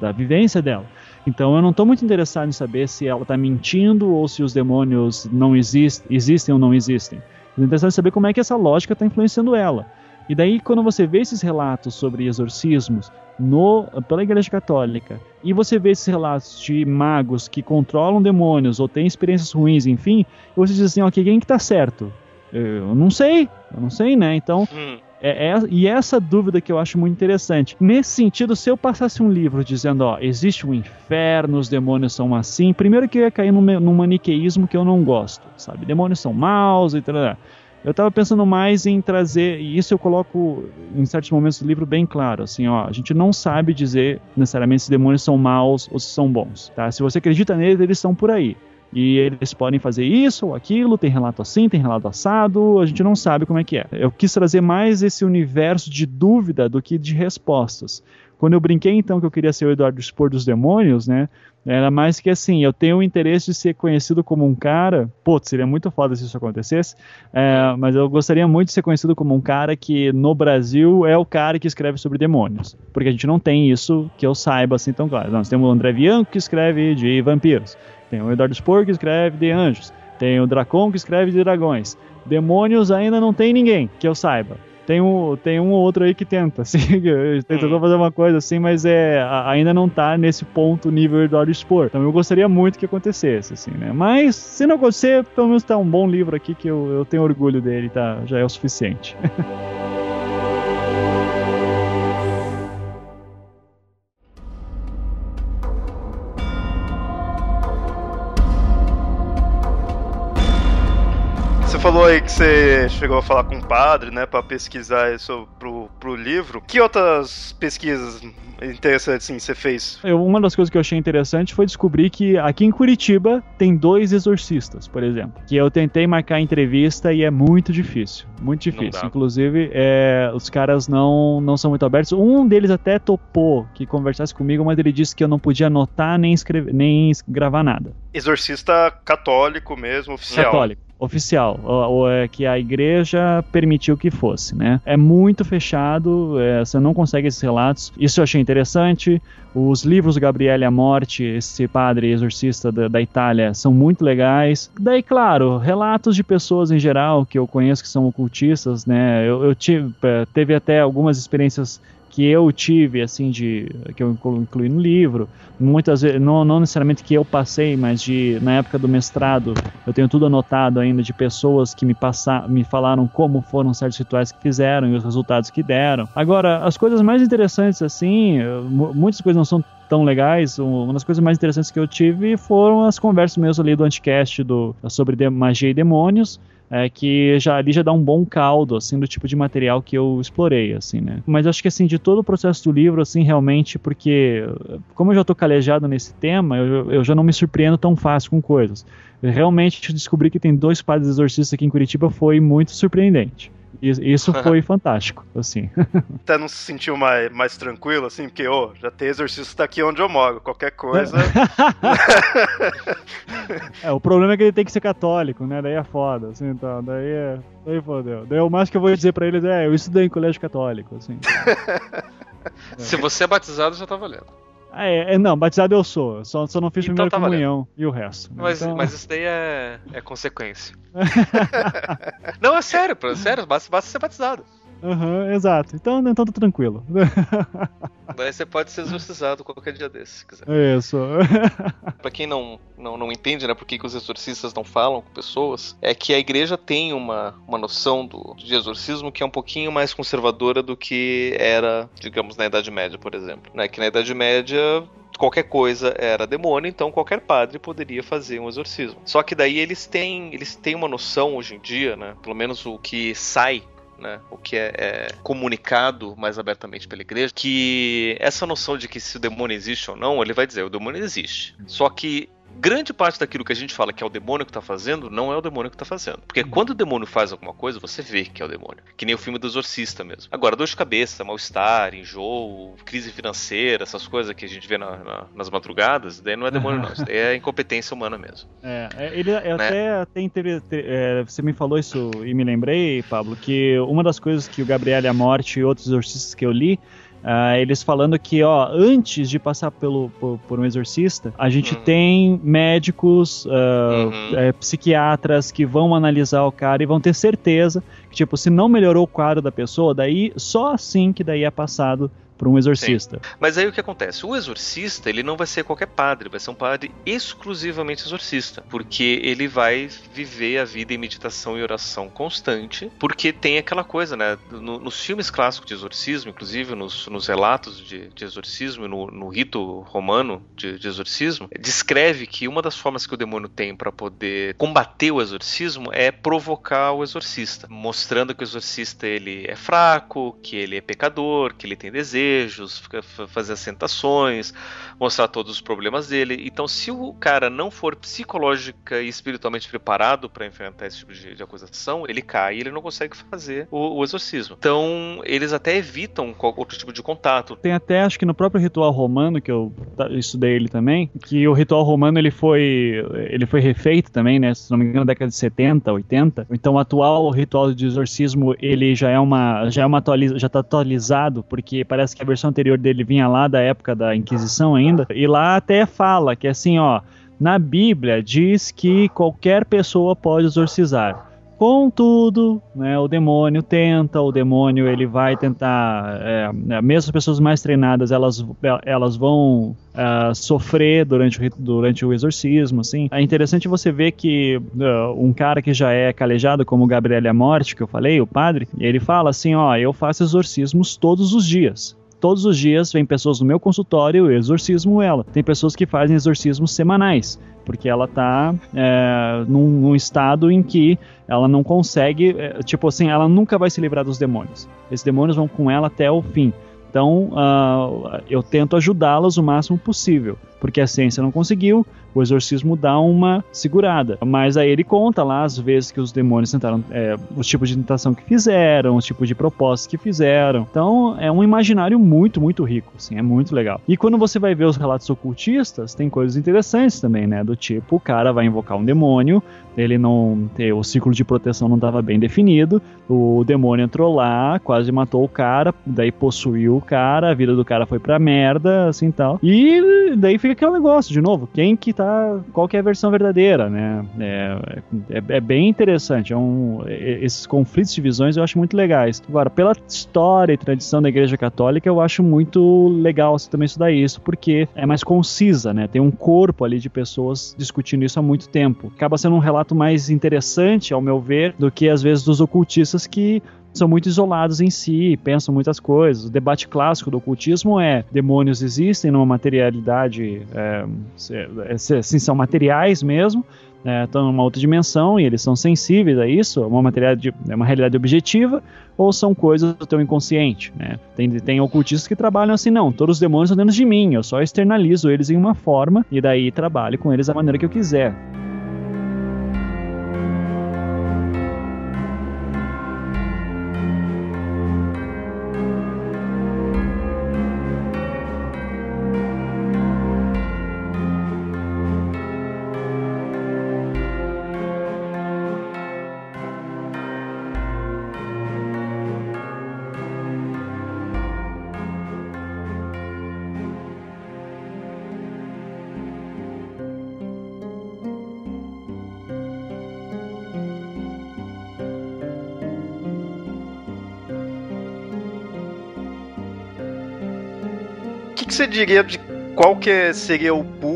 da vivência dela. Então eu não estou muito interessado em saber se ela está mentindo ou se os demônios não existem, ou não existem. Estou interessado em saber como é que essa lógica está influenciando ela. E daí, quando você vê esses relatos sobre exorcismos no, pela Igreja Católica, e você vê esses relatos de magos que controlam demônios ou têm experiências ruins, enfim, você diz assim, ok, quem que tá certo? Eu não sei, eu não sei, né? Então, hum. é, é, e essa dúvida que eu acho muito interessante. Nesse sentido, se eu passasse um livro dizendo, ó, existe um inferno, os demônios são assim, primeiro que eu ia cair num, num maniqueísmo que eu não gosto, sabe? Demônios são maus e tal. Eu estava pensando mais em trazer, e isso eu coloco em certos momentos do livro bem claro, assim, ó, a gente não sabe dizer necessariamente se demônios são maus ou se são bons, tá? Se você acredita neles, eles estão por aí. E eles podem fazer isso ou aquilo, tem relato assim, tem relato assado, a gente não sabe como é que é. Eu quis trazer mais esse universo de dúvida do que de respostas. Quando eu brinquei então que eu queria ser o Eduardo Spor dos Demônios, né? Era mais que assim, eu tenho o interesse de ser conhecido como um cara. Pô, seria muito foda se isso acontecesse. É, mas eu gostaria muito de ser conhecido como um cara que no Brasil é o cara que escreve sobre demônios. Porque a gente não tem isso que eu saiba assim tão claro. Nós temos o André Bianco que escreve de vampiros. Tem o Eduardo Spor que escreve de anjos. Tem o Dracon que escreve de dragões. Demônios ainda não tem ninguém que eu saiba. Tem um, tem um ou outro aí que tenta, assim, tentou hum. fazer uma coisa assim, mas é, ainda não tá nesse ponto nível do Expor. Então eu gostaria muito que acontecesse, assim, né? Mas se não acontecer, pelo menos tá um bom livro aqui que eu, eu tenho orgulho dele, tá? Já é o suficiente. falou aí que você chegou a falar com o padre, né, para pesquisar isso pro, pro livro. Que outras pesquisas interessantes assim, você fez? Eu, uma das coisas que eu achei interessante foi descobrir que aqui em Curitiba tem dois exorcistas, por exemplo. Que eu tentei marcar entrevista e é muito difícil. Muito difícil. Inclusive, é, os caras não, não são muito abertos. Um deles até topou que conversasse comigo, mas ele disse que eu não podia anotar nem, escrever, nem gravar nada. Exorcista católico mesmo, oficial. Católico oficial, ou, é que a igreja permitiu que fosse, né? É muito fechado, é, você não consegue esses relatos. Isso eu achei interessante. Os livros Gabriele a Morte, esse padre exorcista da, da, Itália, são muito legais. Daí, claro, relatos de pessoas em geral que eu conheço que são ocultistas, né? Eu, eu tive, é, teve até algumas experiências que eu tive, assim, de que eu incluí no livro, muitas vezes, não, não, necessariamente que eu passei, mas de na época do mestrado, eu tenho tudo anotado ainda de pessoas que me passaram, me falaram como foram certos rituais que fizeram e os resultados que deram. Agora, as coisas mais interessantes, assim, muitas coisas não são tão legais. Uma das coisas mais interessantes que eu tive foram as conversas mesmo ali do Anticast do, sobre magia e demônios é, que já ali já dá um bom caldo assim do tipo de material que eu explorei assim né? Mas acho que assim de todo o processo do livro assim realmente porque como eu já estou calejado nesse tema eu, eu já não me surpreendo tão fácil com coisas. Realmente descobrir que tem dois padres exorcistas aqui em Curitiba foi muito surpreendente isso foi fantástico, assim. Até não se sentiu mais, mais tranquilo, assim, porque, ô, oh, já tem exorcista aqui onde eu moro, qualquer coisa. é, o problema é que ele tem que ser católico, né? Daí é foda, assim, então, daí é. Daí fodeu. Daí o mais que eu vou dizer pra eles é, eu estudei em colégio católico, assim. Se você é batizado, já tá valendo. Ah, é, é, não, batizado eu sou. Só, só não fiz então, primeira tá comunhão valendo. e o resto. Mas, então... mas isso daí é, é consequência. não, é sério, pô, sério, basta, basta ser batizado. Uhum, exato. Então, então tá tranquilo. Daí você pode ser exorcizado qualquer dia desse, se quiser. Isso. pra quem não, não, não entende, né, por que, que os exorcistas não falam com pessoas, é que a igreja tem uma, uma noção do, de exorcismo que é um pouquinho mais conservadora do que era, digamos, na Idade Média, por exemplo. Né? Que na Idade Média qualquer coisa era demônio, então qualquer padre poderia fazer um exorcismo. Só que daí eles têm, eles têm uma noção hoje em dia, né? Pelo menos o que sai né, o que é, é, comunicado mais abertamente pela igreja, que essa noção de que se o demônio existe ou não, ele vai dizer, o demônio existe. Só que grande parte daquilo que a gente fala que é o demônio que está fazendo, não é o demônio que está fazendo. Porque uhum. quando o demônio faz alguma coisa, você vê que é o demônio. Que nem o filme do Exorcista mesmo. Agora, dor de cabeça, mal-estar, enjoo, crise financeira, essas coisas que a gente vê na, na, nas madrugadas, daí não é demônio, não. Isso é incompetência humana mesmo. É, é ele é né? até, até inter... é, você me falou isso e me lembrei, Pablo, que uma das coisas que o Gabriel e a Morte e outros exorcistas que eu li Uh, eles falando que, ó, antes de passar pelo, por, por um exorcista, a gente uhum. tem médicos, uh, uhum. é, psiquiatras que vão analisar o cara e vão ter certeza que, tipo, se não melhorou o quadro da pessoa, daí só assim que daí é passado para um exorcista. Sim. Mas aí o que acontece? O exorcista, ele não vai ser qualquer padre, vai ser um padre exclusivamente exorcista, porque ele vai viver a vida em meditação e oração constante, porque tem aquela coisa, né? No, nos filmes clássicos de exorcismo, inclusive nos, nos relatos de, de exorcismo, no, no, rito romano de, de exorcismo, descreve que uma das formas que o demônio tem para poder combater o exorcismo é provocar o exorcista, mostrando que o exorcista ele é fraco, que ele é pecador, que ele tem desejo desejos, fazer as tentações, mostrar todos os problemas dele. Então, se o cara não for psicológica e espiritualmente preparado para enfrentar esse tipo de, de, acusação, ele cai e ele não consegue fazer o, o, exorcismo. Então, eles até evitam outro tipo de contato. Tem até, acho que no próprio ritual romano, que eu estudei ele também, que o ritual romano ele foi, ele foi refeito também, né? Se não me engano, na década de 70, 80. Então, o atual ritual de exorcismo, ele já é uma, já é uma atualiza, já está atualizado, porque parece que a versão anterior dele vinha lá da época da Inquisição ainda, e lá até fala que assim, ó, na Bíblia diz que qualquer pessoa pode exorcizar. Contudo, né, o demônio tenta, o demônio ele vai tentar, é, né, mesmo as pessoas mais treinadas, elas, elas vão uh, sofrer durante o, durante o exorcismo, assim. É interessante você ver que uh, um cara que já é calejado, como o Gabriel Morte, que eu falei, o padre, ele fala assim, ó, eu faço exorcismos todos os dias todos os dias vem pessoas no meu consultório, eu exorcismo ela. Tem pessoas que fazem exorcismos semanais, porque ela tá é, num, num, estado em que ela não consegue, é, tipo assim, ela nunca vai se livrar dos demônios. Esses demônios vão com ela até o fim. Então, uh, eu tento ajudá-las o máximo possível, porque a ciência não conseguiu, o exorcismo dá uma segurada. Mas aí ele conta lá as vezes que os demônios tentaram, é, os tipos de tentação que fizeram, os tipos de propostas que fizeram. Então, é um imaginário muito, muito rico, assim, é muito legal. E quando você vai ver os relatos ocultistas, tem coisas interessantes também, né? Do tipo, o cara vai invocar um demônio, ele não. O círculo de proteção não estava bem definido. O demônio entrou lá, quase matou o cara, daí possuiu o cara, a vida do cara foi pra merda, assim tal. E daí fica aquele negócio, de novo, quem que tá. Qual que é a versão verdadeira, né? É, é, é bem interessante. É um, esses conflitos de visões eu acho muito legais. Agora, pela história e tradição da Igreja Católica, eu acho muito legal você também estudar isso, porque é mais concisa, né? Tem um corpo ali de pessoas discutindo isso há muito tempo. Acaba sendo um relato mais interessante, ao meu ver, do que às vezes dos ocultistas que são muito isolados em si, pensam muitas coisas. O debate clássico do ocultismo é: demônios existem numa materialidade, é, assim, são materiais mesmo, é, estão numa outra dimensão e eles são sensíveis a isso, é uma, materialidade, é uma realidade objetiva, ou são coisas do teu inconsciente. Né? Tem, tem ocultistas que trabalham assim: não, todos os demônios estão dentro de mim, eu só externalizo eles em uma forma e daí trabalho com eles da maneira que eu quiser. Você diria de qual que seria o público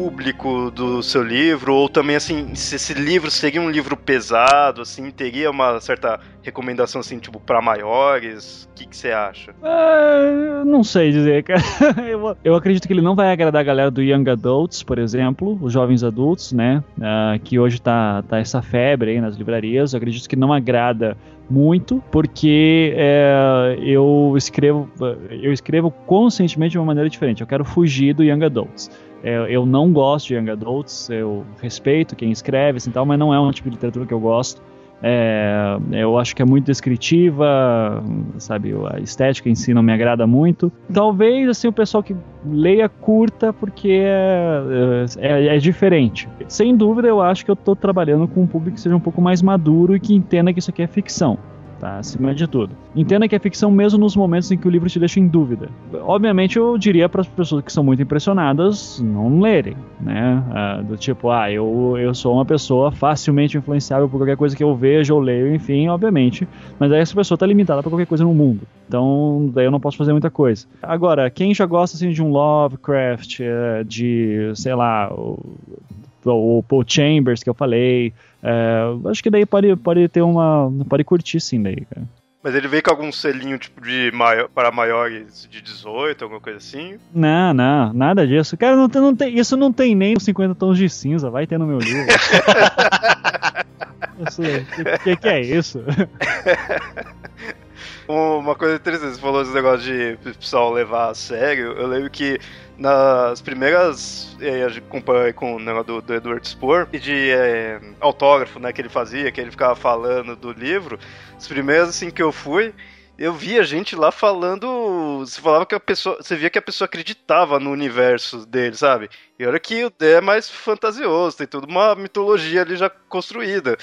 do seu livro? Ou também, assim, se esse livro seria um livro pesado, assim, teria uma certa recomendação, assim, tipo, para maiores? O que, você acha? Uh, não sei dizer, cara. eu, eu, acredito que ele não vai agradar a galera do Young Adults, por exemplo, os jovens adultos, né? Uh, que hoje tá, tá essa febre aí nas livrarias. Eu acredito que não agrada muito, porque é, eu escrevo eu escrevo conscientemente de uma maneira diferente. Eu quero fugir do Young Adults. É, eu não gosto de Young Adults, eu respeito quem escreve assim, tal, mas não é um tipo de literatura que eu gosto. É, eu acho que é muito descritiva, sabe? A estética em si não me agrada muito. Talvez assim o pessoal que leia curta porque é, é, é diferente. Sem dúvida, eu acho que eu estou trabalhando com um público que seja um pouco mais maduro e que entenda que isso aqui é ficção tá? Acima de tudo. Entenda que é ficção mesmo nos momentos em que o livro te deixa em dúvida. Obviamente, eu diria para as pessoas que são muito impressionadas não lerem, né? Ah, do tipo, ah, eu, eu sou uma pessoa facilmente influenciável por qualquer coisa que eu vejo ou leio, enfim, obviamente. Mas aí essa pessoa está limitada para qualquer coisa no mundo. Então, daí eu não posso fazer muita coisa. Agora, quem já gosta assim de um Lovecraft, eh, de, sei lá, o, o Paul Chambers que eu falei, é, acho que daí pode, pode ter uma. Pode curtir sim daí, cara. Mas ele veio com algum selinho tipo de maior, para maiores de 18, alguma coisa assim? Não, não, nada disso. Cara, não tem, não tem, isso não tem nem 50 tons de cinza, vai ter no meu livro. O que, que é isso? Uma coisa interessante, você falou esse negócio de pessoal levar a sério. Eu lembro que nas primeiras. E a gente compara com o negócio do, do Edward e de é, autógrafo né, que ele fazia, que ele ficava falando do livro. As primeiras assim que eu fui, eu via gente lá falando. Você falava que a pessoa. Você via que a pessoa acreditava no universo dele, sabe? E olha que o D é mais fantasioso, tem toda uma mitologia ali já construída.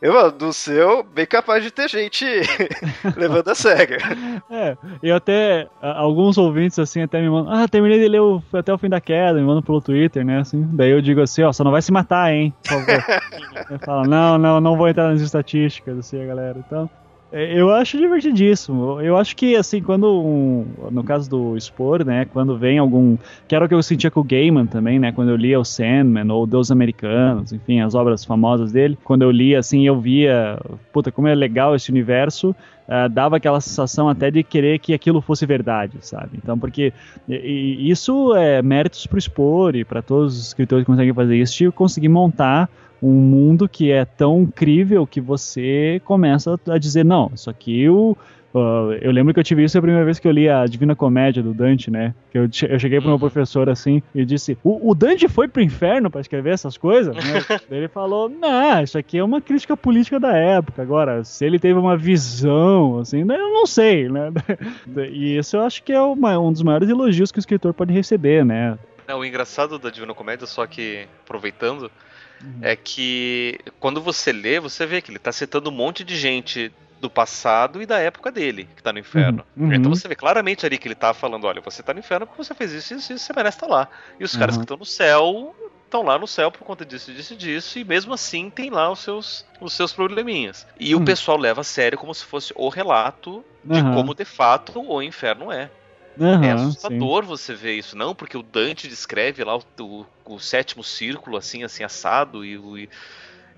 Eu, do seu, bem capaz de ter gente levando a sério. É, e até alguns ouvintes assim até me mandam, ah, terminei de ler o, até o fim da queda, me mandam pelo Twitter, né? Assim, daí eu digo assim, ó, só não vai se matar, hein? Por favor. fala, não, não, não vou entrar nas estatísticas, assim, a galera. Então, eu acho divertidíssimo. Eu acho que, assim, quando. Um, no caso do Spore, né? Quando vem algum. Que era o que eu sentia com o Gaiman também, né? Quando eu lia o Sandman ou Deus Americanos, enfim, as obras famosas dele. Quando eu lia, assim, eu via. Puta, como é legal esse universo. Uh, dava aquela sensação até de querer que aquilo fosse verdade, sabe? Então, porque e, e isso é méritos pro Spore e para todos os escritores que conseguem fazer isso, de conseguir montar um mundo que é tão incrível que você começa a dizer, não, isso aqui o, Uh, eu lembro que eu tive isso a primeira vez que eu li a Divina Comédia do Dante, né? Que eu, eu cheguei pro meu uhum. professor assim e disse: O, o Dante foi pro inferno para escrever essas coisas? Né? ele falou: Não, isso aqui é uma crítica política da época. Agora, se ele teve uma visão, assim, né, eu não sei, né? e isso eu acho que é uma, um dos maiores elogios que o escritor pode receber, né? É, o engraçado da Divina Comédia, só que aproveitando, uhum. é que quando você lê, você vê que ele está citando um monte de gente do passado e da época dele, que tá no inferno. Uhum. uhum. Então você vê claramente ali que ele tá falando, olha, você tá no inferno porque você fez isso, isso, isso você merece estar tá lá. E os uhum. caras que estão no céu estão lá no céu por conta disso, disso, disso, e mesmo assim tem lá os seus, os seus probleminhas. E uhum. o pessoal leva a sério como se fosse o relato de uhum. como de fato o inferno é. Uhum, é assustador sim. você ver isso, não? Porque o Dante descreve lá o, o, o sétimo círculo, assim, assim, assado, e o, e,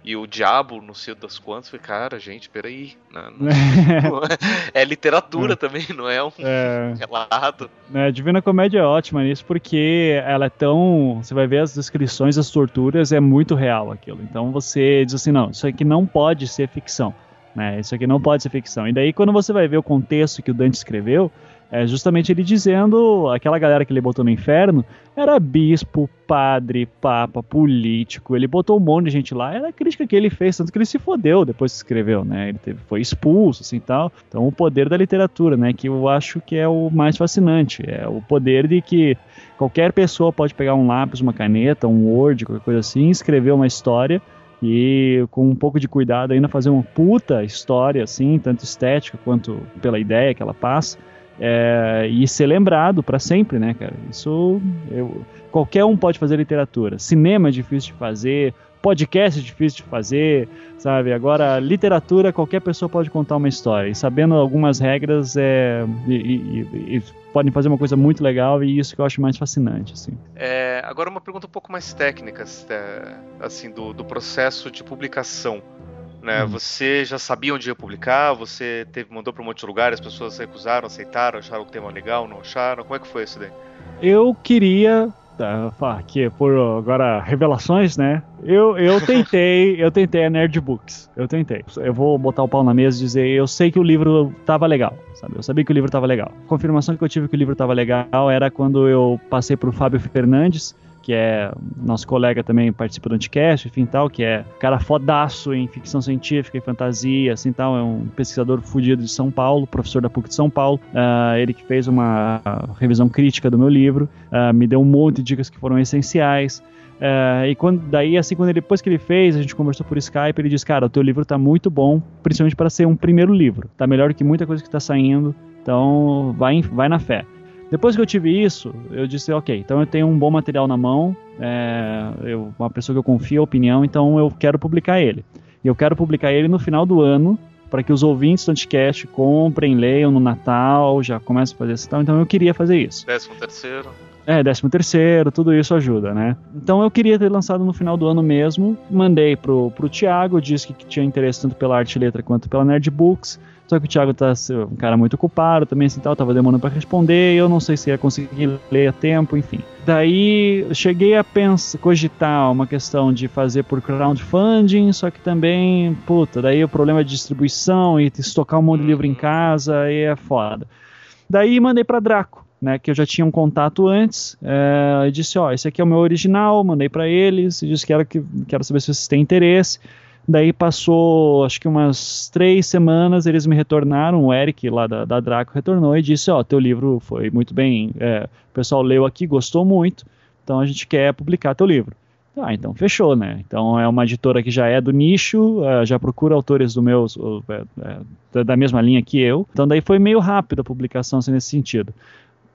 e o diabo, não sei das quantas. Falei, cara, gente, peraí. Não, não, é literatura é. também, não é um é. relato. É, a Divina Comédia é ótima nisso, porque ela é tão. Você vai ver as descrições das torturas, é muito real aquilo. Então você diz assim: não, isso aqui não pode ser ficção. Né? Isso aqui não pode ser ficção. E daí, quando você vai ver o contexto que o Dante escreveu, é justamente ele dizendo, aquela galera que ele botou no inferno, era bispo, padre, papa, político, ele botou um monte de gente lá, era a crítica que ele fez, tanto que ele se fodeu depois que escreveu, né, ele teve, foi expulso, assim, tal, então o poder da literatura, né, que eu acho que é o mais fascinante, é o poder de que qualquer pessoa pode pegar um lápis, uma caneta, um Word, qualquer coisa assim, escrever uma história, e com um pouco de cuidado ainda fazer uma puta história, assim, tanto estética quanto pela ideia que ela passa, é, e ser lembrado para sempre, né, cara? Isso eu, qualquer um pode fazer literatura. Cinema é difícil de fazer, podcast é difícil de fazer, sabe? Agora, literatura, qualquer pessoa pode contar uma história. E sabendo algumas regras, é, e, e, e, podem fazer uma coisa muito legal e isso que eu acho mais fascinante, assim. É, agora uma pergunta um pouco mais técnica, assim, do, do processo de publicação. Né? Hum. Você já sabia onde ia publicar? Você teve, mandou para um monte de lugares, as pessoas recusaram, aceitaram, acharam o tema legal, não acharam? Como é que foi isso daí? Eu queria tá, aqui por agora revelações, né? Eu, eu tentei, eu tentei a Nerd Books. Eu tentei. Eu vou botar o pau na mesa e dizer, eu sei que o livro tava legal, sabe? Eu sabia que o livro tava legal. A confirmação que eu tive que o livro tava legal era quando eu passei pro Fábio Fernandes, que é nosso colega também participa do Anticast, enfim tal, que é cara fodaço em ficção científica e fantasia, assim tal, é um pesquisador fudido de São Paulo, professor da PUC de São Paulo, uh, ele que fez uma revisão crítica do meu livro, uh, me deu um monte de dicas que foram essenciais, Uh, e quando, daí, assim, quando ele, depois que ele fez, a gente conversou por Skype, ele disse, cara, o teu livro tá muito bom, principalmente para ser um primeiro livro. Tá melhor que muita coisa que tá saindo, então vai, vai na fé. Depois que eu tive isso, eu disse, ok, então eu tenho um bom material na mão, é, eu, uma pessoa que eu confio a opinião, então eu quero publicar ele. E eu quero publicar ele no final do ano, para que os ouvintes do Anticast comprem, leiam no Natal, já comecem a fazer isso. Então eu queria fazer isso. Décimo terceiro. É, décimo terceiro, tudo isso ajuda, né? Então eu queria ter lançado no final do ano mesmo. Mandei pro, pro Thiago, disse que tinha interesse tanto pela arte e letra quanto pela Nerd Books. Só que o Thiago tá um cara muito ocupado também, assim, tal, tava demorando para responder, eu não sei se ia conseguir ler a tempo, enfim. Daí cheguei a pensar, cogitar uma questão de fazer por crowdfunding, só que também, puta, daí o problema é de distribuição e estocar um monte de livro em casa, aí é foda. Daí mandei para Draco. Né, que eu já tinha um contato antes, é, disse, ó, esse aqui é o meu original, mandei para eles, e disse que era que quero saber se vocês têm interesse. Daí passou, acho que umas três semanas, eles me retornaram, o Eric lá da, da Draco retornou e disse, ó, teu livro foi muito bem, é, o pessoal leu aqui, gostou muito, então a gente quer publicar teu livro. Ah, então fechou, né? Então é uma editora que já é do nicho, uh, já procura autores do uh, da mesma linha que eu. Então daí foi meio rápido a publicação assim, nesse sentido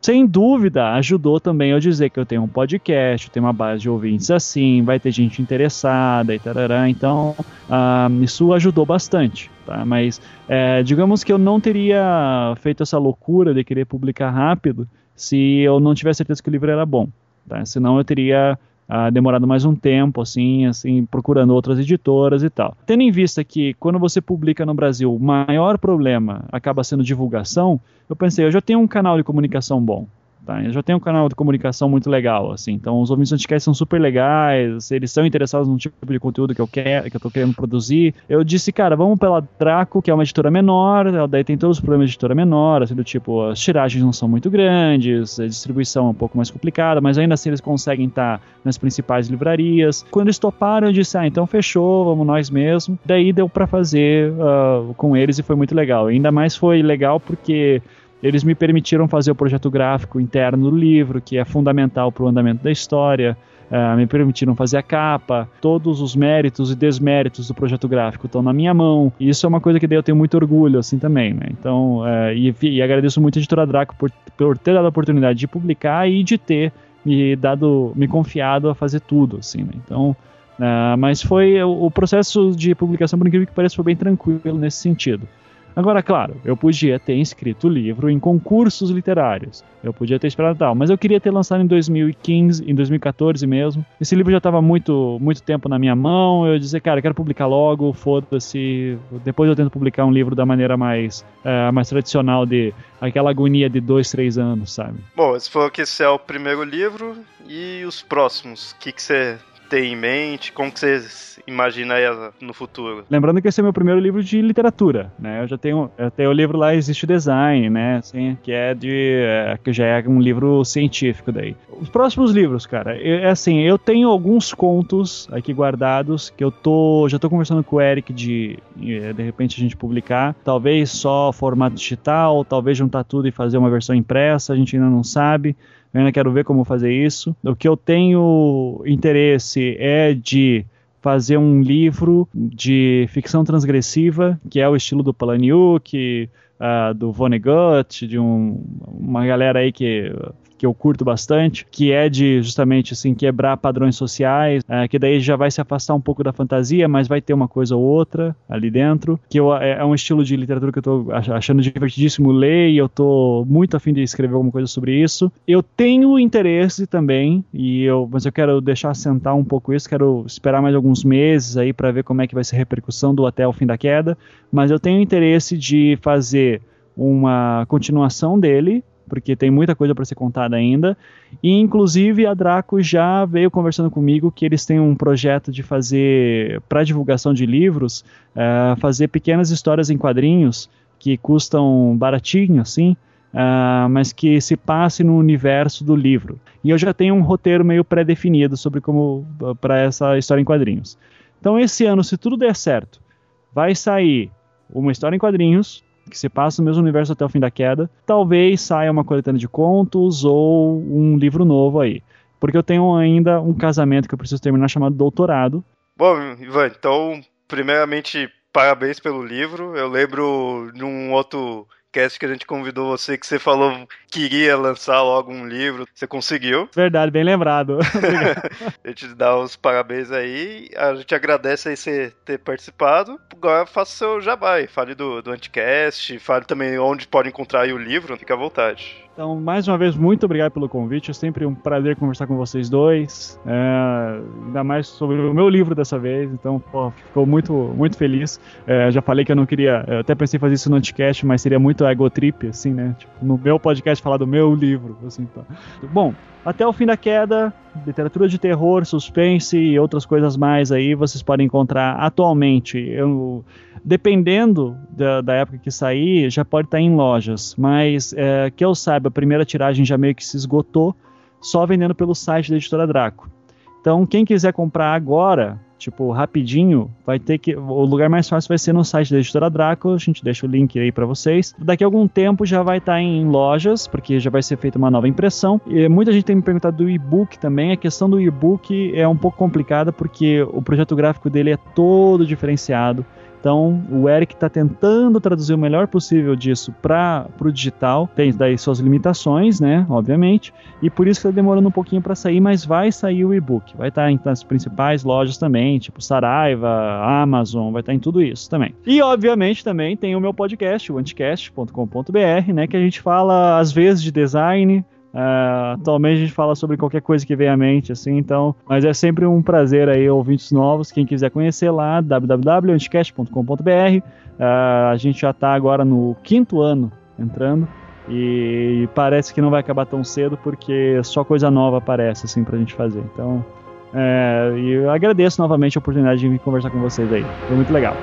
sem dúvida, ajudou também eu dizer que eu tenho um podcast, tenho uma base de ouvintes assim, vai ter gente interessada e tarará, então uh, isso ajudou bastante, tá? Mas é, digamos que eu não teria feito essa loucura de querer publicar rápido se eu não tivesse certeza que o livro era bom, tá? Senão eu teria uh, demorado mais um tempo, assim, assim, procurando outras editoras e tal. Tendo em vista que quando você publica no Brasil, o maior problema acaba sendo divulgação, eu pensei, eu já tenho um canal de comunicação bom. Tá? Eu já tenho um canal de comunicação muito legal, assim. Então, os ouvintes do Anticast são super legais, eles são interessados no tipo de conteúdo que eu quero, que eu tô querendo produzir. Eu disse, cara, vamos pela Draco, que é uma editora menor, daí tem todos os problemas de editora menor, assim, do tipo, as tiragens não são muito grandes, a distribuição é um pouco mais complicada, mas ainda assim eles conseguem estar nas principais livrarias. Quando eles toparam, eu disse, ah, então fechou, vamos nós mesmo. Daí deu para fazer uh, com eles e foi muito legal. Ainda mais foi legal porque eles me permitiram fazer o projeto gráfico interno do livro, que é fundamental para o andamento da história. Uh, me permitiram fazer a capa, todos os méritos e desméritos do projeto gráfico estão na minha mão, e isso é uma coisa que eu tenho muito orgulho, assim, também, né? Então, uh, e, e, agradeço muito a editora Draco por, por ter dado a oportunidade de publicar e de ter me dado, me confiado a fazer tudo, assim, né? Então, uh, mas foi, o, o processo de publicação, por incrível que pareça, foi bem tranquilo nesse sentido. Agora, claro, eu podia ter inscrito o livro em concursos literários. Eu podia ter esperado tal, mas eu queria ter lançado em 2015, em 2014 mesmo. Esse livro já estava muito, muito tempo na minha mão. Eu dizia, cara, eu quero publicar logo, foda-se. Depois eu tento publicar um livro da maneira mais, é, mais tradicional de aquela agonia de dois, três anos, sabe? Bom, você falou que esse é o primeiro livro e os próximos. O que, que você tem em mente? Como que você imagina no futuro? Lembrando que esse é meu primeiro livro de literatura, né? Eu já tenho, tenho o livro lá Existe o Design, né? Assim, que é de é, que já é um livro científico daí. Os próximos livros, cara, é assim, eu tenho alguns contos aqui guardados que eu tô, já tô conversando com o Eric de é, de repente a gente publicar, talvez só formato digital, talvez juntar tudo e fazer uma versão impressa, a gente ainda não sabe. Eu ainda quero ver como fazer isso. O que eu tenho interesse é de fazer um livro de ficção transgressiva, que é o estilo do Palahniuk, uh, do Vonnegut, de um, uma galera aí que que eu curto bastante, que é de justamente assim quebrar padrões sociais, é, que daí já vai se afastar um pouco da fantasia, mas vai ter uma coisa ou outra ali dentro, que eu, é, é um estilo de literatura que eu tô achando divertidíssimo ler e eu tô muito afim de escrever alguma coisa sobre isso. Eu tenho interesse também, e eu, mas eu quero deixar assentar um pouco isso, quero esperar mais alguns meses aí para ver como é que vai ser a repercussão do Até o Fim da Queda, mas eu tenho interesse de fazer uma continuação dele, porque tem muita coisa para ser contada ainda. E inclusive a Draco já veio conversando comigo que eles têm um projeto de fazer para divulgação de livros, uh, fazer pequenas histórias em quadrinhos que custam baratinho, assim, uh, mas que se passe no universo do livro. E eu já tenho um roteiro meio pré-definido sobre como para essa história em quadrinhos. Então esse ano, se tudo der certo, vai sair uma história em quadrinhos que se passa no mesmo universo até o fim da queda. Talvez saia uma coletânea de contos ou um livro novo aí. Porque eu tenho ainda um casamento que eu preciso terminar chamado Doutorado. Bom, Ivan, então, primeiramente, parabéns pelo livro. Eu lembro num outro cast que a gente convidou você, que você falou que queria lançar logo um livro. Você conseguiu. Verdade, bem lembrado. a gente dá os parabéns aí. A gente agradece aí você ter participado. Agora faça o seu jabá. Fale do, do Anticast, fale também onde pode encontrar o livro. Fique à vontade. Então, mais uma vez, muito obrigado pelo convite. É sempre um prazer conversar com vocês dois. É, ainda mais sobre o meu livro dessa vez. Então, pô, ficou muito, muito feliz. É, já falei que eu não queria. Eu até pensei em fazer isso no Anticast, mas seria muito ego trip, assim, né? Tipo, no meu podcast falar do meu livro. Assim, então. Bom, até o fim da queda, literatura de terror, suspense e outras coisas mais aí vocês podem encontrar atualmente. Eu, dependendo da, da época que sair, já pode estar em lojas, mas é, que eu saiba, a primeira tiragem já meio que se esgotou, só vendendo pelo site da editora Draco. Então, quem quiser comprar agora, tipo, rapidinho, vai ter que. O lugar mais fácil vai ser no site da editora Draco. A gente deixa o link aí para vocês. Daqui a algum tempo já vai estar tá em lojas, porque já vai ser feita uma nova impressão. E muita gente tem me perguntado do e-book também. A questão do e-book é um pouco complicada, porque o projeto gráfico dele é todo diferenciado. Então, o Eric está tentando traduzir o melhor possível disso para o digital. Tem daí suas limitações, né? Obviamente. E por isso que está demorando um pouquinho para sair, mas vai sair o e-book. Vai estar tá nas principais lojas também, tipo Saraiva, Amazon, vai estar tá em tudo isso também. E, obviamente, também tem o meu podcast, o anticast.com.br, né? Que a gente fala, às vezes, de design, Uh, atualmente a gente fala sobre qualquer coisa que venha à mente, assim, então. Mas é sempre um prazer aí, ouvintes novos. Quem quiser conhecer lá, www.anticast.com.br. Uh, ah, a gente já está agora no quinto ano entrando. E parece que não vai acabar tão cedo porque só coisa nova aparece assim pra gente fazer. Então, é, eu agradeço novamente a oportunidade de vir conversar com vocês aí. Foi muito legal.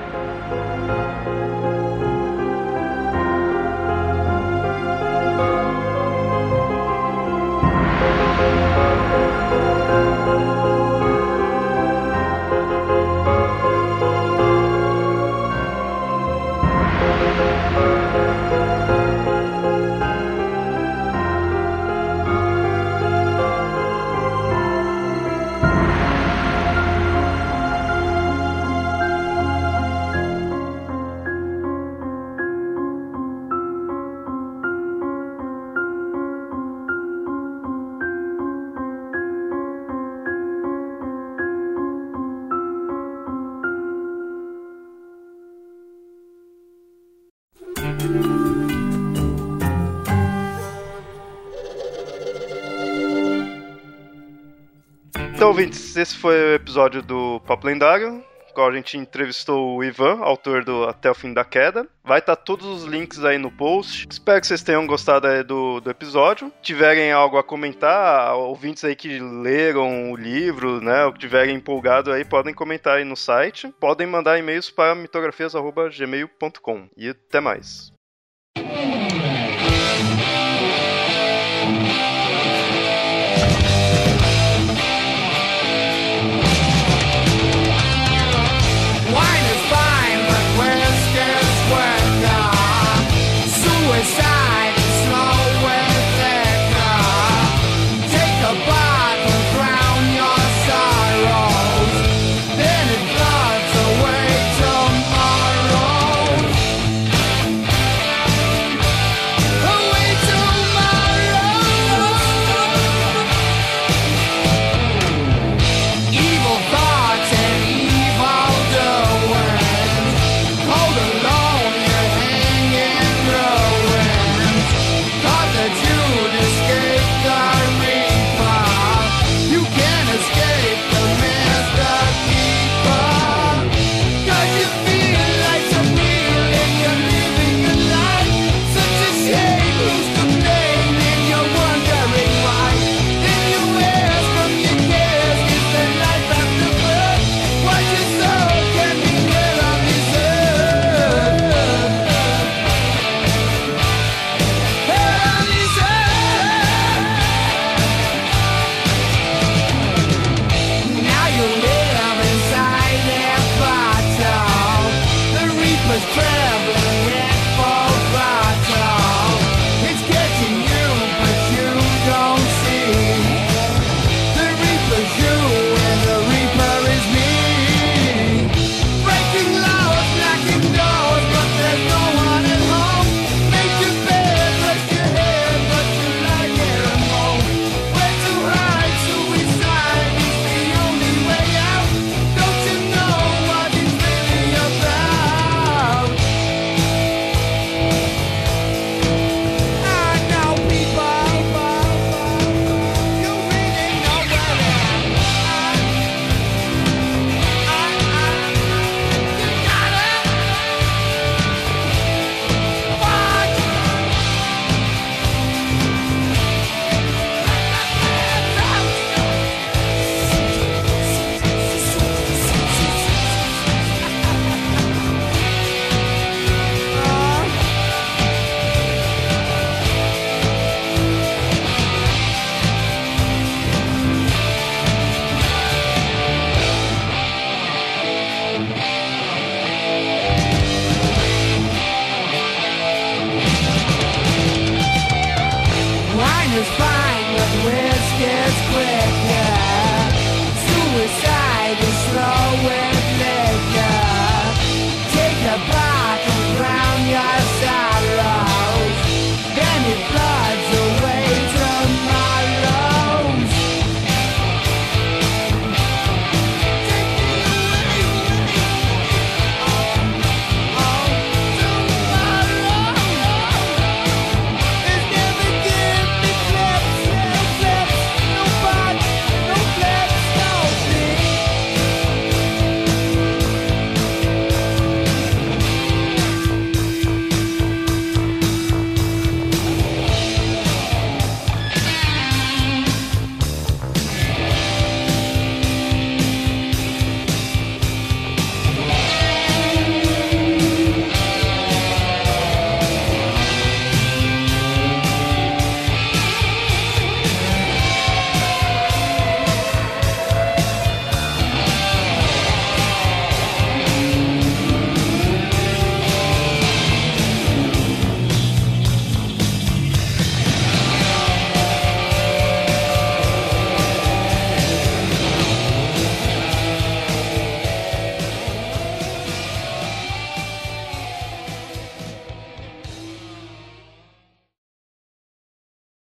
Então, ouvintes, esse foi o episódio do Papo Lendário, qual a gente entrevistou o Ivan, autor do Até o Fim da Queda. Vai estar tá todos os links aí no post. Espero que vocês tenham gostado do, do episódio. Tiverem algo a comentar, ouvintes aí que leram o livro, né, ou que tiverem empolgado aí, podem comentar aí no site. Podem mandar e-mails para mitografias.gmail.com. E até mais.